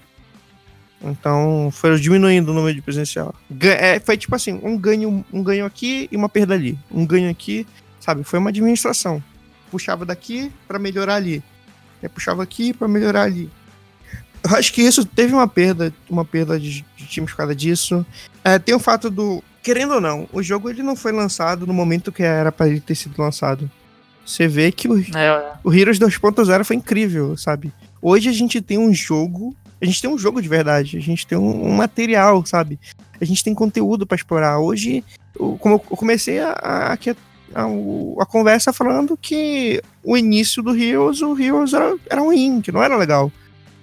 Então foram diminuindo o número de presencial. Ga- é, foi tipo assim, um ganho, um ganho aqui e uma perda ali. Um ganho aqui, sabe? Foi uma administração. Puxava daqui pra melhorar ali. Aí puxava aqui pra melhorar ali. Eu acho que isso teve uma perda, uma perda de, de times por causa disso. É, tem o fato do. Querendo ou não, o jogo ele não foi lançado no momento que era pra ele ter sido lançado. Você vê que o, É, o Heroes 2.0 foi incrível, sabe? Hoje a gente tem um jogo. A gente tem um jogo de verdade. A gente tem um, um material, sabe? A gente tem conteúdo pra explorar. Hoje, eu- como eu comecei a, a, aqui a, a, conversa falando que o início do Heroes, o Heroes era, era ruim, que não era legal,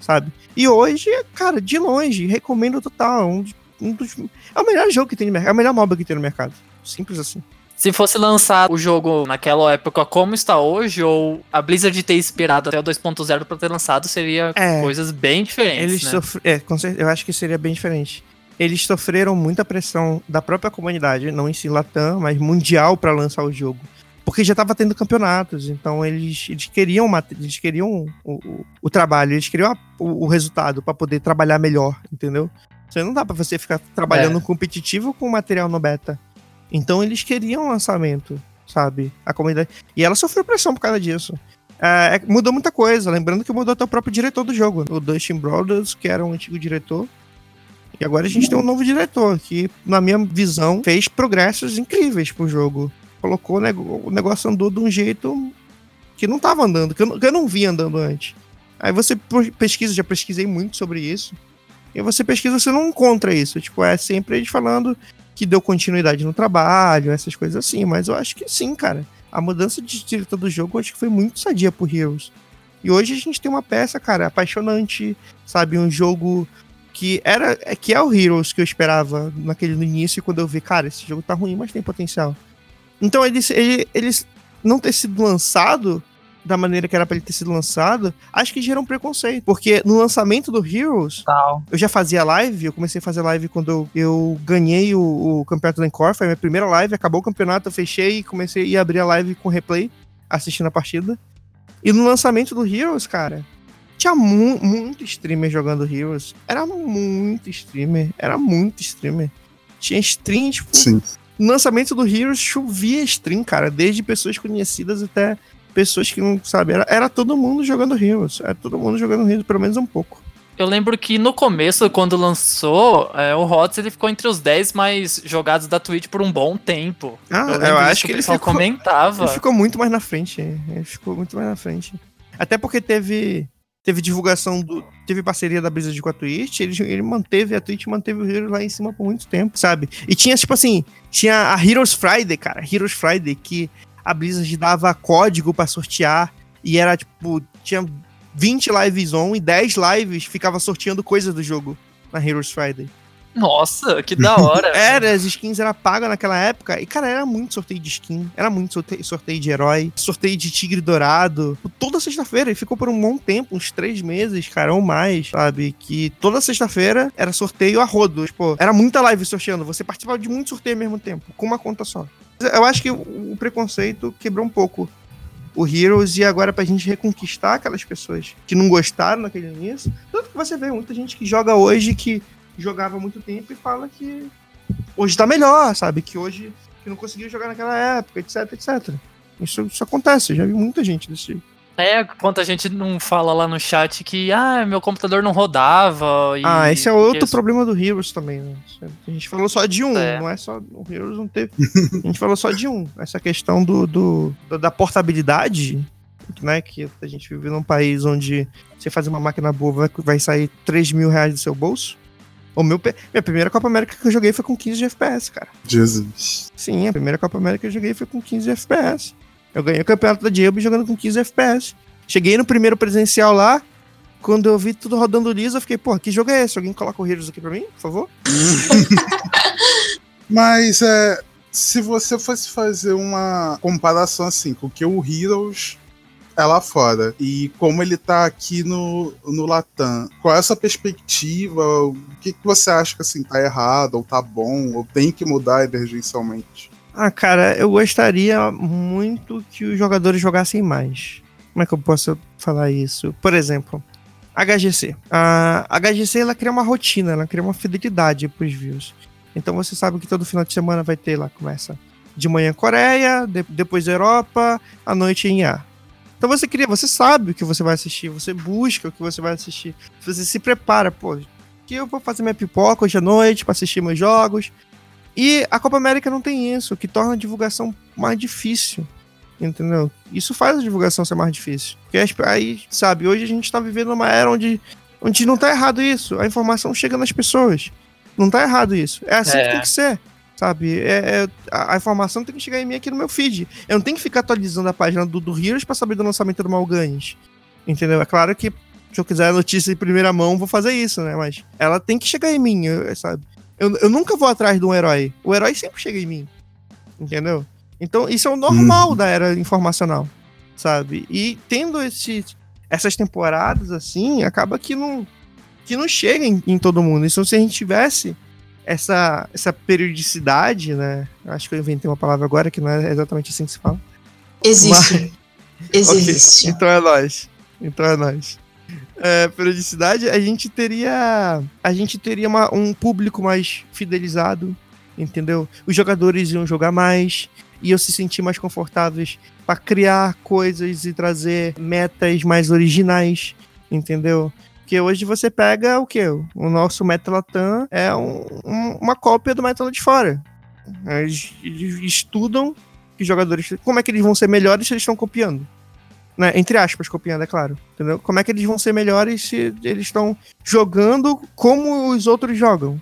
sabe? E hoje, cara, de longe, recomendo total. Um, dos- um dos, é o melhor jogo que tem no mercado. É o melhor MOBA que tem no mercado. Simples assim. Se fosse lançar o jogo naquela época como está hoje, ou a Blizzard ter esperado até o 2.0 pra ter lançado, seria É. coisas bem diferentes. Eles né? sofre... É, com certeza, eu acho que seria bem diferente. Eles sofreram muita pressão da própria comunidade, não em si Latam, mas mundial pra lançar o jogo. Porque já tava tendo campeonatos, então eles, eles queriam eles queriam o, o, o trabalho, eles queriam a- o, o resultado pra poder trabalhar melhor, entendeu? Você não dá pra você ficar trabalhando É. competitivo com material no beta. Então eles queriam lançamento, sabe? A comunidade. E ela sofreu pressão por causa disso. É, é, mudou muita coisa. Lembrando que mudou até o próprio diretor do jogo. O Dustin Brothers, que era o antigo diretor. E agora a gente tem um novo diretor, que, na minha visão, fez progressos incríveis pro jogo. Colocou nego- o negócio andou de um jeito que não tava andando, que eu, não- que eu não vi andando antes. Aí você pesquisa, já pesquisei muito sobre isso. E você pesquisa, você não encontra isso. Tipo, é sempre eles falando que deu continuidade no trabalho, essas coisas assim. Mas eu acho que sim, cara. A mudança de diretor do jogo eu acho que foi muito sadia pro Heroes. E hoje a gente tem uma peça, cara, apaixonante, sabe? Um jogo que era é- que é o Heroes que eu esperava naquele no início quando eu vi, cara, esse jogo tá ruim, mas tem potencial. Então eles ele, eles não ter sido lançado da maneira que era pra ele ter sido lançado, acho que gera um preconceito, porque no lançamento do Heroes, Tal. eu já fazia live, eu comecei a fazer live quando eu, eu ganhei o, o campeonato da Encore, foi a minha primeira live, acabou o campeonato, eu fechei e comecei a abrir a live com replay, assistindo a partida. E no lançamento do Heroes, cara, tinha mu muito streamer jogando Heroes. Era muito streamer, era muito streamer. Tinha stream, tipo, Sim. no lançamento do Heroes chovia stream, cara, desde pessoas conhecidas até pessoas que não, sabe, era, era todo mundo jogando Heroes, era todo mundo jogando Heroes, pelo menos um pouco. Eu lembro que no começo, quando lançou, é, o HOTS ele ficou entre os 10 mais jogados da Twitch por um bom tempo. Ah, eu, lembro acho que ele ficou, comentava. ele ficou muito mais na frente. Ele ficou muito mais na frente. Até porque teve teve divulgação do teve parceria da Blizzard com a Twitch, ele, ele manteve a Twitch manteve o Heroes lá em cima por muito tempo, sabe? E tinha tipo assim, tinha a Heroes Friday, cara, Heroes Friday que a Blizzard dava código pra sortear e era tipo tinha 20 lives on e 10 lives ficava sorteando coisas do jogo na Heroes Friday. Nossa, que da hora. Era, as skins eram pagas naquela época. E, cara, era muito sorteio de skin. Era muito sorteio, sorteio de herói. Sorteio de tigre dourado. Toda sexta-feira. E ficou por um bom tempo, uns três meses, cara, ou mais, sabe? Que toda sexta-feira era sorteio a rodo. Tipo, era muita live sorteando. Você participava de muito sorteio ao mesmo tempo, com uma conta só. Eu acho que o o preconceito quebrou um pouco o Heroes e agora pra gente reconquistar aquelas pessoas que não gostaram naquele início. Tanto que você vê muita gente que joga hoje que jogava há muito tempo e fala que hoje tá melhor, sabe? Que hoje que não conseguiu jogar naquela época, etc, etc. Isso, isso acontece, já vi muita gente desse jeito. É, quanto a gente não fala lá no chat que, ah, meu computador não rodava. e- Ah, esse é outro problema do Heroes também, né? A gente falou só de um, É. não é só. O Heroes não teve. a gente falou só de um. Essa questão do, do- da- da portabilidade, né? Que a gente vive num país onde você faz uma máquina boa, vai, vai sair 3 mil reais do seu bolso. O meu, minha primeira Copa América que eu joguei foi com 15 de FPS, cara. Jesus. Sim, a primeira Copa América que eu joguei foi com 15 FPS. Eu ganhei o campeonato da Diabo jogando com 15 FPS. Cheguei no primeiro presencial lá, quando eu vi tudo rodando liso, eu fiquei, pô, que jogo é esse? Alguém coloca o Heroes aqui pra mim, por favor? Mas é, se você fosse fazer uma comparação assim com o que o Heroes é lá fora e como ele tá aqui no, no Latam, qual é a sua perspectiva? O que, que você acha que assim tá errado, ou tá bom, ou tem que mudar emergencialmente? Ah, cara, eu gostaria muito que os jogadores jogassem mais. Como é que eu posso falar isso? Por exemplo, HGC. A HGC ela cria uma rotina, ela cria uma fidelidade pros views. Então você sabe que todo final de semana vai ter lá, começa de manhã Coreia, de- depois Europa, à noite em A. Então você cria, você sabe o que você vai assistir, você busca o que você vai assistir, você se prepara, pô, que eu vou fazer minha pipoca hoje à noite pra assistir meus jogos. E a Copa América não tem isso, o que torna a divulgação mais difícil. Entendeu? Isso faz a divulgação ser mais difícil. Porque aí, sabe, hoje a gente tá vivendo numa era onde, onde não tá errado isso. A informação chega nas pessoas. Não tá errado isso. É assim É. que tem que ser. Sabe? É, é- a, a informação tem que chegar em mim aqui no meu feed. Eu não tenho que ficar atualizando a página do, do Heroes pra saber do lançamento do Malganis. Entendeu? É claro que se eu quiser a notícia em primeira mão, vou fazer isso, né? Mas ela tem que chegar em mim, sabe? Eu, eu nunca vou atrás de um herói. O herói sempre chega em mim. Entendeu? Então, isso é o normal da era informacional, sabe? E tendo esse, essas temporadas assim, acaba que não, que não chega em, em todo mundo. Então, se a gente tivesse essa, essa periodicidade, né? Acho que eu inventei uma palavra agora que não é exatamente assim que se fala. Existe. Existe. Ok, Então é nós. Então é nós. É, periodicidade, a gente teria. A gente teria uma- um público mais fidelizado, entendeu? Os jogadores iam jogar mais, iam se sentir mais confortáveis para criar coisas e trazer metas mais originais, entendeu? Porque hoje você pega o quê? O nosso Meta Latam é um- um- uma cópia do Meta lá de fora. Eles, eles estudam que jogadores. Como é que eles vão ser melhores se eles estão copiando? Né? Entre aspas, copiando, é claro. Entendeu? Como é que eles vão ser melhores se eles estão jogando como os outros jogam?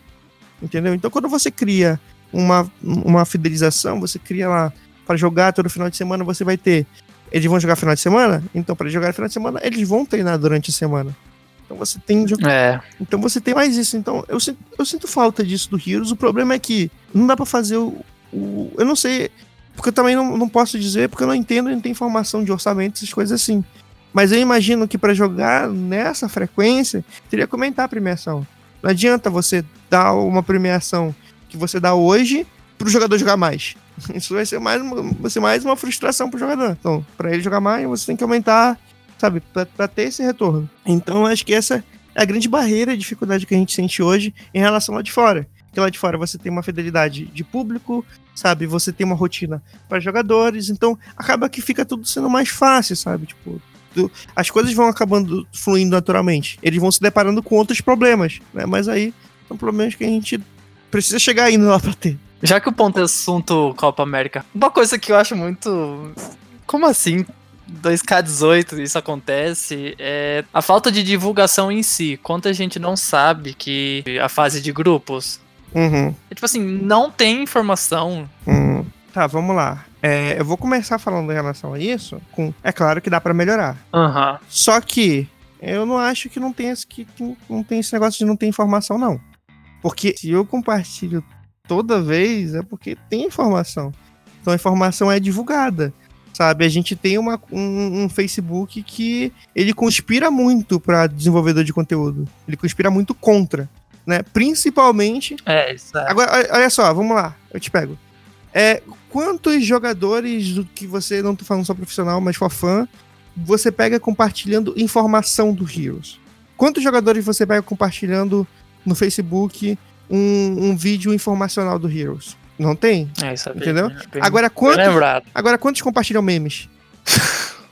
Entendeu? Então, quando você cria uma, uma fidelização, você cria lá para jogar todo final de semana, você vai ter. Eles vão jogar final de semana? Então, para jogar final de semana, eles vão treinar durante a semana. Então você tem É, então você tem mais isso. Então eu sinto, eu sinto falta disso do Heroes. O problema é que não dá pra fazer o. o- eu não sei. Porque eu também não, não posso dizer, porque eu não entendo, não tenho informação de orçamento, essas coisas assim. Mas eu imagino que pra jogar nessa frequência, teria que aumentar a premiação. Não adianta você dar uma premiação que você dá hoje pro jogador jogar mais. Isso vai ser mais uma, vai ser mais uma frustração pro jogador. Então, pra ele jogar mais, você tem que aumentar, sabe, pra ter esse retorno. Então, acho que essa é a grande barreira, a dificuldade que a gente sente hoje em relação lá de fora. Porque lá de fora você tem uma fidelidade de público, sabe? Você tem uma rotina para jogadores, então acaba que fica tudo sendo mais fácil, sabe? Tipo, tu- as coisas vão acabando fluindo naturalmente. Eles vão se deparando com outros problemas, né? Mas aí são problemas que a gente precisa chegar ainda lá pra ter. Já que o ponto é assunto Copa América, uma coisa que eu acho muito. Como assim? 2K18 isso acontece é a falta de divulgação em si. Quanta gente não sabe que a fase de grupos. Uhum. é, tipo assim, não tem informação. Hum, Tá, vamos lá. É, eu vou começar falando em relação a isso. Com, é claro que dá pra melhorar. Aham. Só que eu não acho que não tem esse, que, que não tem esse negócio de não ter informação, não. Porque se eu compartilho toda vez, é porque tem informação. Então a informação é divulgada. Sabe, a gente tem uma, um, um Facebook que ele conspira muito para desenvolvedor de conteúdo. Ele conspira muito contra, né? Principalmente É, isso é. Agora, olha- só, vamos lá, eu te pego. É, quantos jogadores do que você, não tô falando só profissional, mas for fã, você pega compartilhando informação do Heroes? Quantos jogadores você pega compartilhando no Facebook um, um vídeo informacional do Heroes? Não tem? É, isso Entendeu? bem- Agora, quantos, agora, quantos compartilham memes?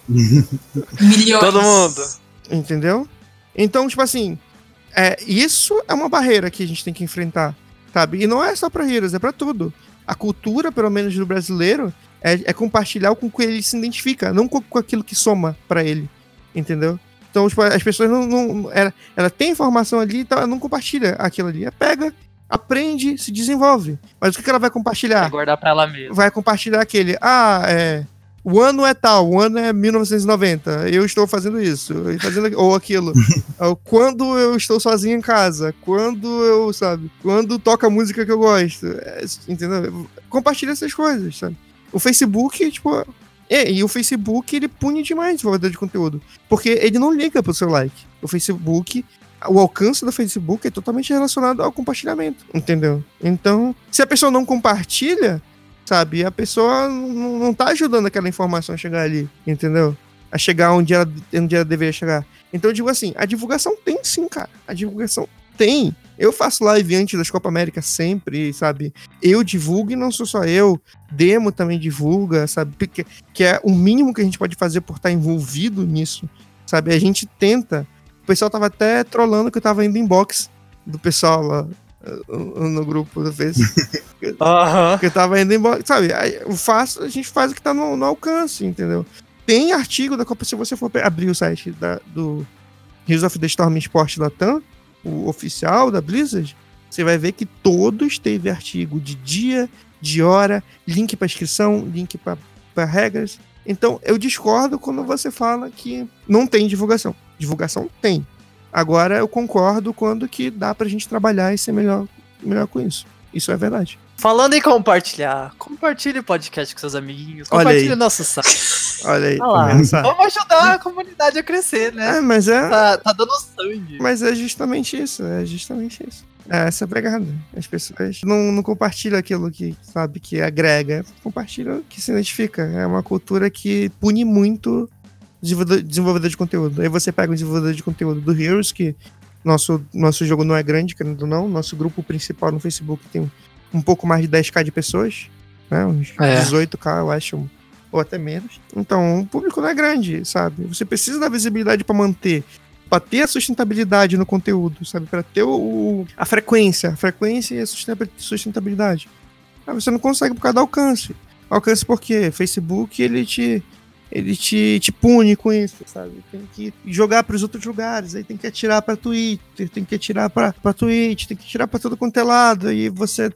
Milhões. Todo mundo. Entendeu? Então, tipo assim, é, isso é uma barreira que a gente tem que enfrentar, sabe? E não é só pra Heroes, é pra tudo. A cultura, pelo menos do brasileiro, é, é compartilhar com o que ele se identifica, não com, com aquilo que soma pra ele, entendeu? Então, tipo, as pessoas não. não ela, ela tem informação ali, então ela não compartilha aquilo ali. Ela pega, aprende, se desenvolve. Mas o que, que ela vai compartilhar? Vai guardar pra ela mesma. vai compartilhar aquele. Ah, é. O ano é tal, o ano é 1990. Eu estou fazendo isso, fazendo, ou aquilo. Ah, Quando eu estou sozinho em casa, quando eu, sabe, quando toca a música que eu gosto. É, entendeu? Compartilha essas coisas, sabe? O Facebook, tipo. É, e o Facebook, ele pune demais o desenvolvedor de conteúdo. Porque ele não liga pro seu like. O Facebook, o alcance do Facebook é totalmente relacionado ao compartilhamento, entendeu? Então, se a pessoa não compartilha, sabe, a pessoa não, não tá ajudando aquela informação a chegar ali, entendeu? A chegar onde ela, onde ela deveria chegar. Então eu digo assim, a divulgação tem sim, cara. A divulgação tem. Eu faço live antes das Copa América sempre, sabe? Eu divulgo e não sou só eu. Demo também divulga, sabe? Que é o mínimo que a gente pode fazer por estar envolvido nisso, sabe? A gente tenta. O pessoal tava até trolando que eu tava indo em box do pessoal lá eh, no grupo do Facebook. Aham. que eu tava indo embora, sabe? Aí eu faço, a gente faz o que tá no, no alcance, entendeu? Tem artigo da Copa, se você for abrir o site da- do Heroes of the Storm Sport Latam, o oficial da Blizzard, você vai ver que todos teve artigo de dia, de hora, link para inscrição, link para regras. Então, eu discordo quando você fala que não tem divulgação. Divulgação tem. Agora, eu concordo quando que dá pra gente trabalhar e ser melhor, melhor com isso. Isso é verdade. Falando em compartilhar, compartilhe o podcast com seus amiguinhos, compartilhe o nosso site. Olha aí? Vamos ajudar a comunidade a crescer, né? É, mas é, Tá, tá dando sangue. mas é justamente isso, é justamente isso. É essa pegada. As pessoas não, não compartilham aquilo que, sabe, que agrega, compartilham o que se identifica. É uma cultura que pune muito desenvolvedor, de conteúdo. Aí você pega o desenvolvedor de conteúdo do Heroes, que nosso, nosso jogo não é grande, querendo ou não. Nosso grupo principal no Facebook tem um pouco mais de 10k de pessoas, né? Uns É. 18k, eu acho, ou até menos. Então, o público não é grande, sabe? Você precisa da visibilidade para manter, para ter a sustentabilidade no conteúdo, sabe? Para ter o, a frequência, a frequência e a sustenta- sustentabilidade. Ah, você não consegue por causa do alcance. Alcance porque Facebook ele te ele te, te pune com isso, sabe? Tem que jogar para os outros lugares, aí tem que atirar para Twitter, tem que atirar para Twitch, tem que atirar para todo quanto é lado, e você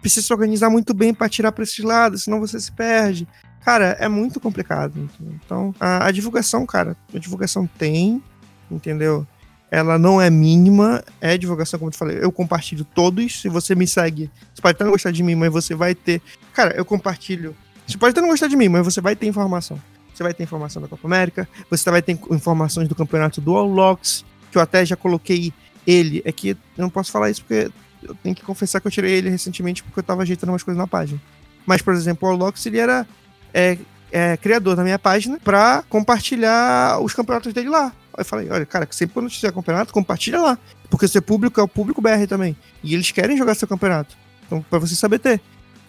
precisa se organizar muito bem para atirar para esses lados, senão você se perde. Cara, é muito complicado. Então, a, a divulgação, cara, a divulgação tem, entendeu? Ela não é mínima, é divulgação, como eu te falei. Eu compartilho todos. Se você me segue, você pode até não gostar de mim, mas você vai ter. Cara, eu compartilho. Você pode até não gostar de mim, mas você vai ter informação. Você vai ter informação da Copa América, você vai ter informações do campeonato do All Locks, que eu até já coloquei ele. É que eu não posso falar isso porque eu tenho que confessar que eu tirei ele recentemente porque eu tava ajeitando umas coisas na página. Mas, por exemplo, o All Locks, ele era é, é, criador da minha página pra compartilhar os campeonatos dele lá. Eu falei, olha, cara, sempre quando tiver campeonato, compartilha lá. Porque o seu público é o público BR também. E eles querem jogar seu campeonato. Então, pra você saber ter.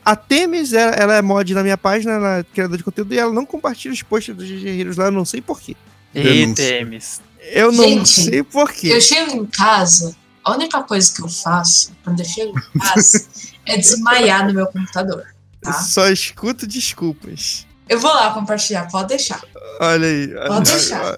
A Temis, ela, ela é mod na minha página, ela é criadora de conteúdo e ela não compartilha os posts dos guerreiros lá, eu não sei porquê. Ei, Denúncia. Temes. Eu não Gente, sei porquê. Eu chego em casa, a única coisa que eu faço quando eu chego em casa é desmaiar no meu computador. Tá? Só escuto desculpas. Eu vou lá compartilhar, pode deixar. Olha aí. Pode deixar.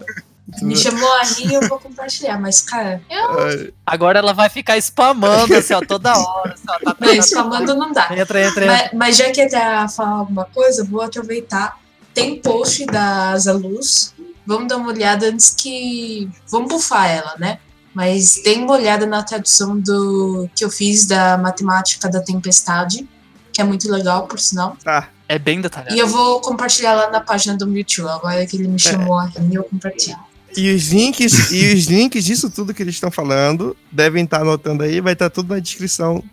Me chamou ali eu vou compartilhar, mas, cara, eu Agora ela vai ficar spamando, assim, ó, toda hora. Assim, ó, tá, não, spamando não dá. Entra, entra, entra. Mas, mas já que é pra falar alguma coisa, vou aproveitar. Tem post da Asa Luz. Vamos dar uma olhada antes que. Vamos bufar ela, né? Mas dê uma olhada na tradução do que eu fiz da matemática da tempestade, que é muito legal, por sinal. Tá. É bem detalhado. E eu vou compartilhar lá na página do Mewtwo. Agora que ele me chamou a eu compartilho. E os links, e os links disso tudo que eles estão falando devem estar anotando aí, vai estar tudo na descrição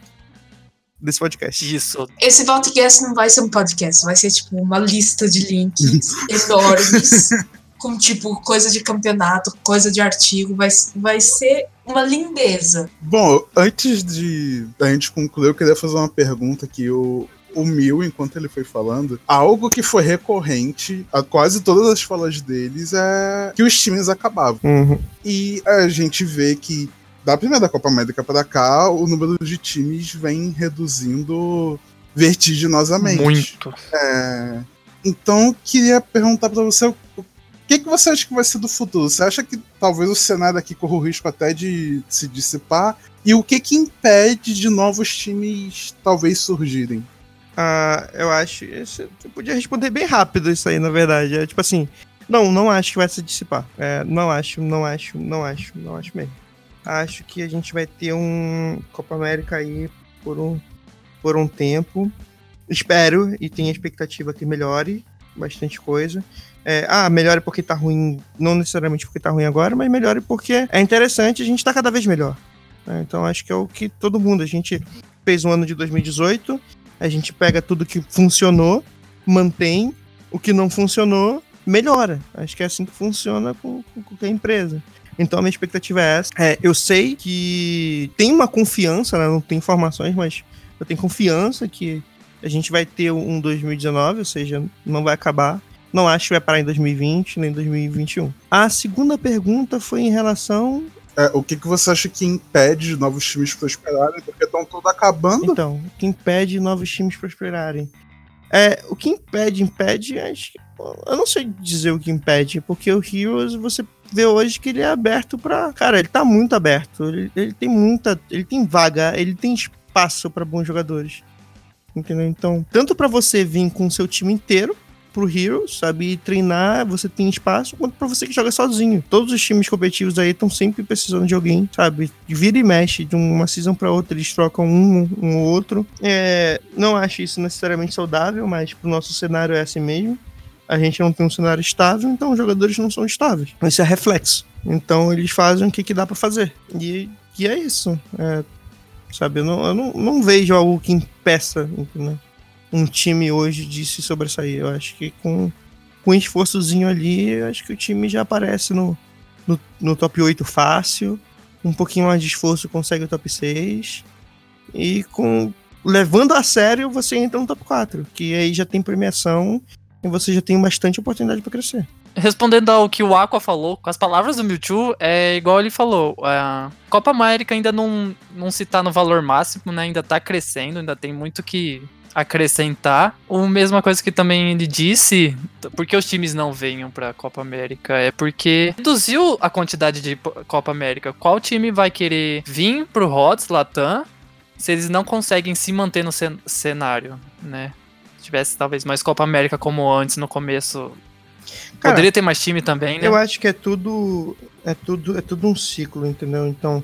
desse podcast. Isso. Esse podcast não vai ser um podcast, vai ser tipo uma lista de links enormes, com tipo coisa de campeonato, coisa de artigo, vai, vai ser uma lindeza. Bom, antes de da gente concluir, eu queria fazer uma pergunta que o, o Mil, enquanto ele foi falando, algo que foi recorrente a quase todas as falas deles é que os times acabavam. Uhum. E a gente vê que da primeira Copa América para cá, o número de times vem reduzindo vertiginosamente. Muito. É, então, queria perguntar para você o que, que você acha que vai ser do futuro? Você acha que talvez o cenário aqui corra o risco até de se dissipar? E o que que impede de novos times talvez surgirem? Ah, eu acho. Eu podia responder bem rápido isso aí, na verdade. É tipo assim. Não, não acho que vai se dissipar. É, não acho, não acho, não acho, não acho mesmo. Acho que a gente vai ter um Copa América aí por um, por um tempo. Espero e tenho a expectativa que melhore bastante coisa. É, ah, melhore porque tá ruim, não necessariamente porque tá ruim agora, mas melhore porque é interessante, a gente tá cada vez melhor. né? Então acho que é o que todo mundo. A gente fez um ano de 2018, a gente pega tudo que funcionou, mantém, o que não funcionou, melhora. Acho que é assim que funciona com, com qualquer empresa. Então a minha expectativa é essa. É, eu sei que tem uma confiança, né, não tem informações, mas eu tenho confiança que a gente vai ter um 2019, ou seja, não vai acabar. Não acho que vai parar em 2020 nem em 2021. A segunda pergunta foi em relação. É, o que, que você acha que impede de novos times prosperarem? Porque estão todos acabando. Então, o que impede novos times prosperarem? É, o que impede, impede, eu não sei dizer o que impede, porque o Heroes você vê hoje que ele é aberto pra. Cara, ele tá muito aberto. Ele, ele tem muita. Ele tem vaga, ele tem espaço pra bons jogadores. Entendeu? Então, tanto pra você vir com o seu time inteiro pro Heroes, sabe, treinar, você tem espaço, quanto pra você que joga sozinho. Todos os times competitivos aí estão sempre precisando de alguém, sabe? Vira e mexe de uma season pra outra, eles trocam um, um ou outro. É, não acho isso necessariamente saudável, mas pro nosso cenário é assim mesmo. A gente não tem um cenário estável, então os jogadores não são estáveis. Isso é reflexo. Então eles fazem o que, que dá pra fazer. E, e é isso. É, sabe, eu, não, eu não, não vejo algo que impeça entendeu? Um time hoje de se sobressair. Eu acho que com, com um esforçozinho ali, eu acho que o time já aparece no, no, no top 8 fácil. Um pouquinho mais de esforço consegue o top 6. E com levando a sério, você entra no top 4. Que aí já tem premiação e você já tem bastante oportunidade para crescer. Respondendo ao que o Aqua falou, com as palavras do Mewtwo, é igual ele falou. A Copa América ainda não, não se tá no valor máximo, né? Ainda tá crescendo, ainda tem muito que acrescentar. A mesma coisa que também ele disse, porque os times não venham pra Copa América, é porque reduziu a quantidade de Copa América. Qual time vai querer vir pro HOTS Latam se eles não conseguem se manter no cen cenário, né? Se tivesse talvez mais Copa América como antes no começo. Cara, Poderia ter mais time também, né? Eu acho que é tudo é tudo é tudo um ciclo, entendeu? Então,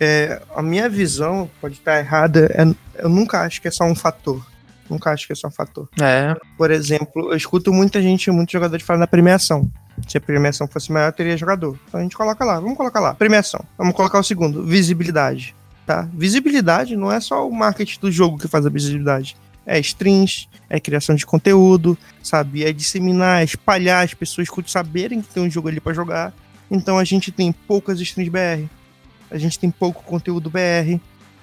é, a minha visão pode estar errada. é- eu nunca acho que é só um fator. Nunca acho que é só um fator. É. Por exemplo, eu escuto muita gente, muito jogador de falar na premiação. Se a premiação fosse maior, teria jogador. Então a gente coloca lá, vamos colocar lá. Premiação. Vamos colocar o segundo, visibilidade. Tá? Visibilidade não é só o marketing do jogo que faz a visibilidade. É streams, é criação de conteúdo, sabe? É disseminar, é espalhar, as pessoas saberem que tem um jogo ali pra jogar. Então a gente tem poucas streams BR. A gente tem pouco conteúdo BR,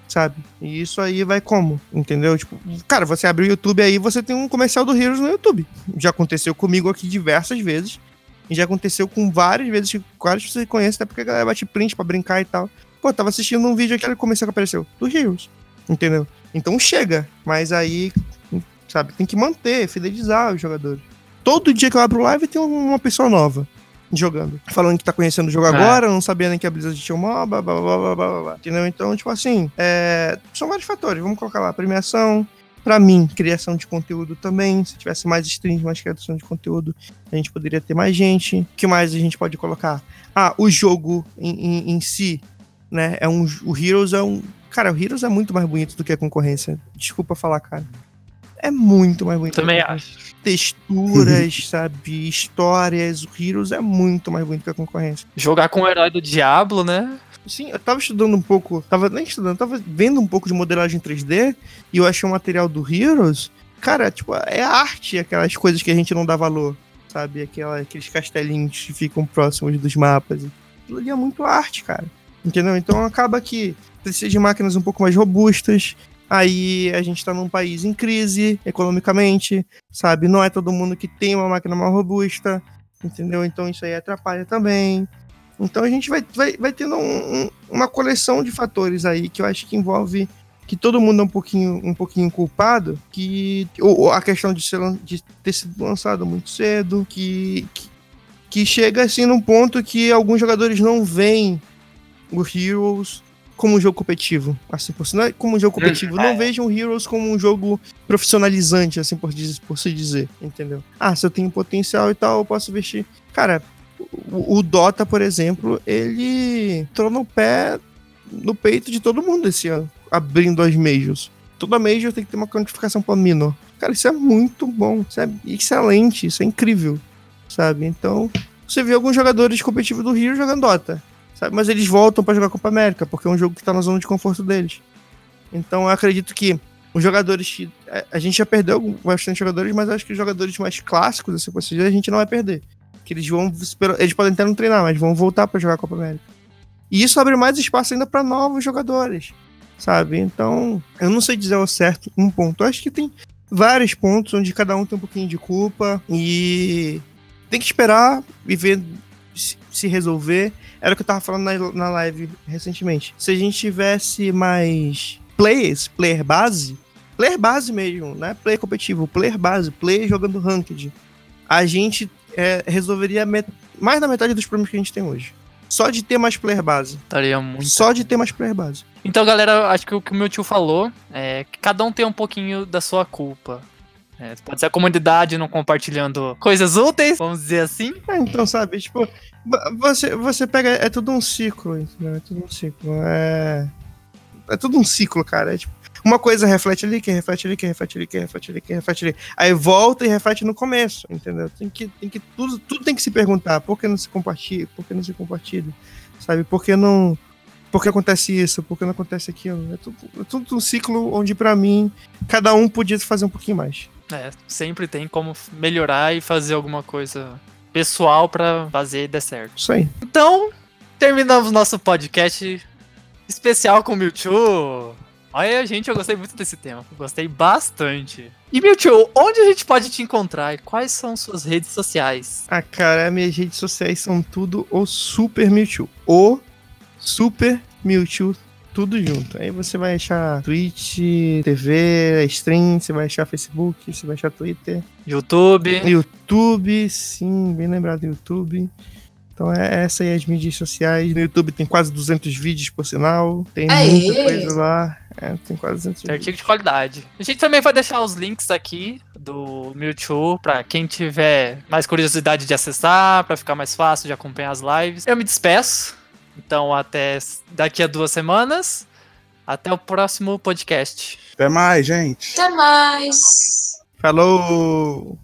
sabe? E isso aí vai como? Entendeu? Tipo, cara, você abre o YouTube aí, você tem um comercial do Heroes no YouTube. Já aconteceu comigo aqui diversas vezes. E já aconteceu com várias vezes que pessoas conhecem, até porque a galera bate print pra brincar e tal. Pô, tava assistindo um vídeo aquele comercial que apareceu, do Heroes. Entendeu? Então chega, mas aí, sabe, tem que manter, fidelizar os jogadores. Todo dia que eu abro live tem uma pessoa nova jogando. Falando que tá conhecendo o jogo É. agora, não sabia nem que a Blizzard tinha um MOBA, blá, blá, blá, blá, blá, blá. Entendeu? Então, tipo assim, é, são vários fatores. Vamos colocar lá, premiação. Pra mim, criação de conteúdo também. Se tivesse mais streams, mais criação de conteúdo, a gente poderia ter mais gente. O que mais a gente pode colocar? Ah, o jogo em, em, em si, né? É um, o Heroes é um. Cara, o Heroes é muito mais bonito do que a concorrência. Desculpa falar, cara. É muito mais bonito. Também acho. texturas, sabe? Histórias. O Heroes é muito mais bonito que a concorrência. Jogar com o herói do Diablo, né? Sim, eu tava estudando um pouco. Tava nem estudando, tava vendo um pouco de modelagem 3D e eu achei o material do Heroes. Cara, tipo, é arte, aquelas coisas que a gente não dá valor, sabe? Aquela, aqueles castelinhos que ficam próximos dos mapas. Aquilo ali é muito arte, cara. Entendeu? Então acaba que precisa de máquinas um pouco mais robustas, Aí a gente tá num país em crise economicamente, sabe? Não é todo mundo que tem uma máquina mais robusta, entendeu? Então isso aí atrapalha também. Então a gente vai, vai, vai tendo um- um- uma coleção de fatores aí que eu acho que envolve que todo mundo é um pouquinho, um pouquinho culpado, que ou, a questão de, ser, de ter sido lançado muito cedo, que, que, que chega assim num ponto que alguns jogadores não veem o Heroes como um jogo competitivo, assim por si, não é como um jogo competitivo, não vejam o Heroes como um jogo profissionalizante, assim por, por se dizer, entendeu? Ah, se eu tenho potencial e tal, eu posso investir. Cara, o, o Dota, por exemplo, ele entrou no pé, no peito de todo mundo esse ano, abrindo as Majors. Toda Major tem que ter uma quantificação para Minor. Cara, isso é muito bom, isso é excelente, isso é incrível, sabe? Então, você vê alguns jogadores competitivos do Rio jogando Dota, sabe? Mas eles voltam para jogar Copa América, porque é um jogo que tá na zona de conforto deles. Então, eu acredito que os jogadores que. a- A gente já perdeu bastante jogadores, mas acho que os jogadores mais clássicos, assim, dizer, a gente não vai perder. Que eles vão. Eles podem até não treinar, mas vão voltar para jogar Copa América. E isso abre mais espaço ainda para novos jogadores, sabe? Então, eu não sei dizer ao certo um ponto. Eu acho que tem vários pontos onde cada um tem um pouquinho de culpa e tem que esperar e ver se resolver. Era o que eu tava falando na, na live recentemente. Se a gente tivesse mais players, player base, player base mesmo, não é player competitivo, player base, player jogando ranked, a gente é, resolveria mais da metade dos problemas que a gente tem hoje. Só de ter mais player base. Estaria muito. Só de ter mais player base. Então, galera, acho que o que o meu tio falou é que cada um tem um pouquinho da sua culpa. É, pode ser a comunidade não compartilhando coisas úteis, vamos dizer assim. É, então, sabe, tipo, vo- você, você pega. É tudo um ciclo, entendeu? É tudo um ciclo. É. É tudo um ciclo, cara. É tipo, uma coisa reflete ali, que reflete ali, que reflete ali, que reflete ali, que reflete ali. Aí volta e reflete no começo, entendeu? Tem que, tem que tudo, tudo tem que se perguntar. Por que não se compartilha? Por que não se compartilha? Sabe? Por que não. Por que acontece isso? Por que não acontece aquilo? É tudo, é tudo um ciclo onde, pra mim, cada um podia fazer um pouquinho mais. É, sempre tem como melhorar e fazer alguma coisa pessoal pra fazer e dar certo. Isso aí. Então, terminamos nosso podcast especial com o Mewtwo. Olha, gente, eu gostei muito desse tema. Gostei bastante. E Mewtwo, onde a gente pode te encontrar? E quais são suas redes sociais? Ah, cara, minhas redes sociais são tudo o Super Mewtwo. O Super Mewtwo, tudo junto. Aí você vai achar Twitch, TV, stream, você vai achar Facebook, você vai achar Twitter. YouTube. YouTube, sim, bem lembrado, YouTube. Então é essa aí as mídias sociais. No YouTube tem quase 200 vídeos, por sinal. Tem Aê! muita coisa lá. É, tem quase 200 Tem vídeos. artigo de qualidade. A gente também vai deixar os links aqui do Mewtwo pra quem tiver mais curiosidade de acessar, pra ficar mais fácil de acompanhar as lives. Eu me despeço. Então até daqui a duas semanas. Até o próximo podcast. Até mais, gente. Até mais! Falou!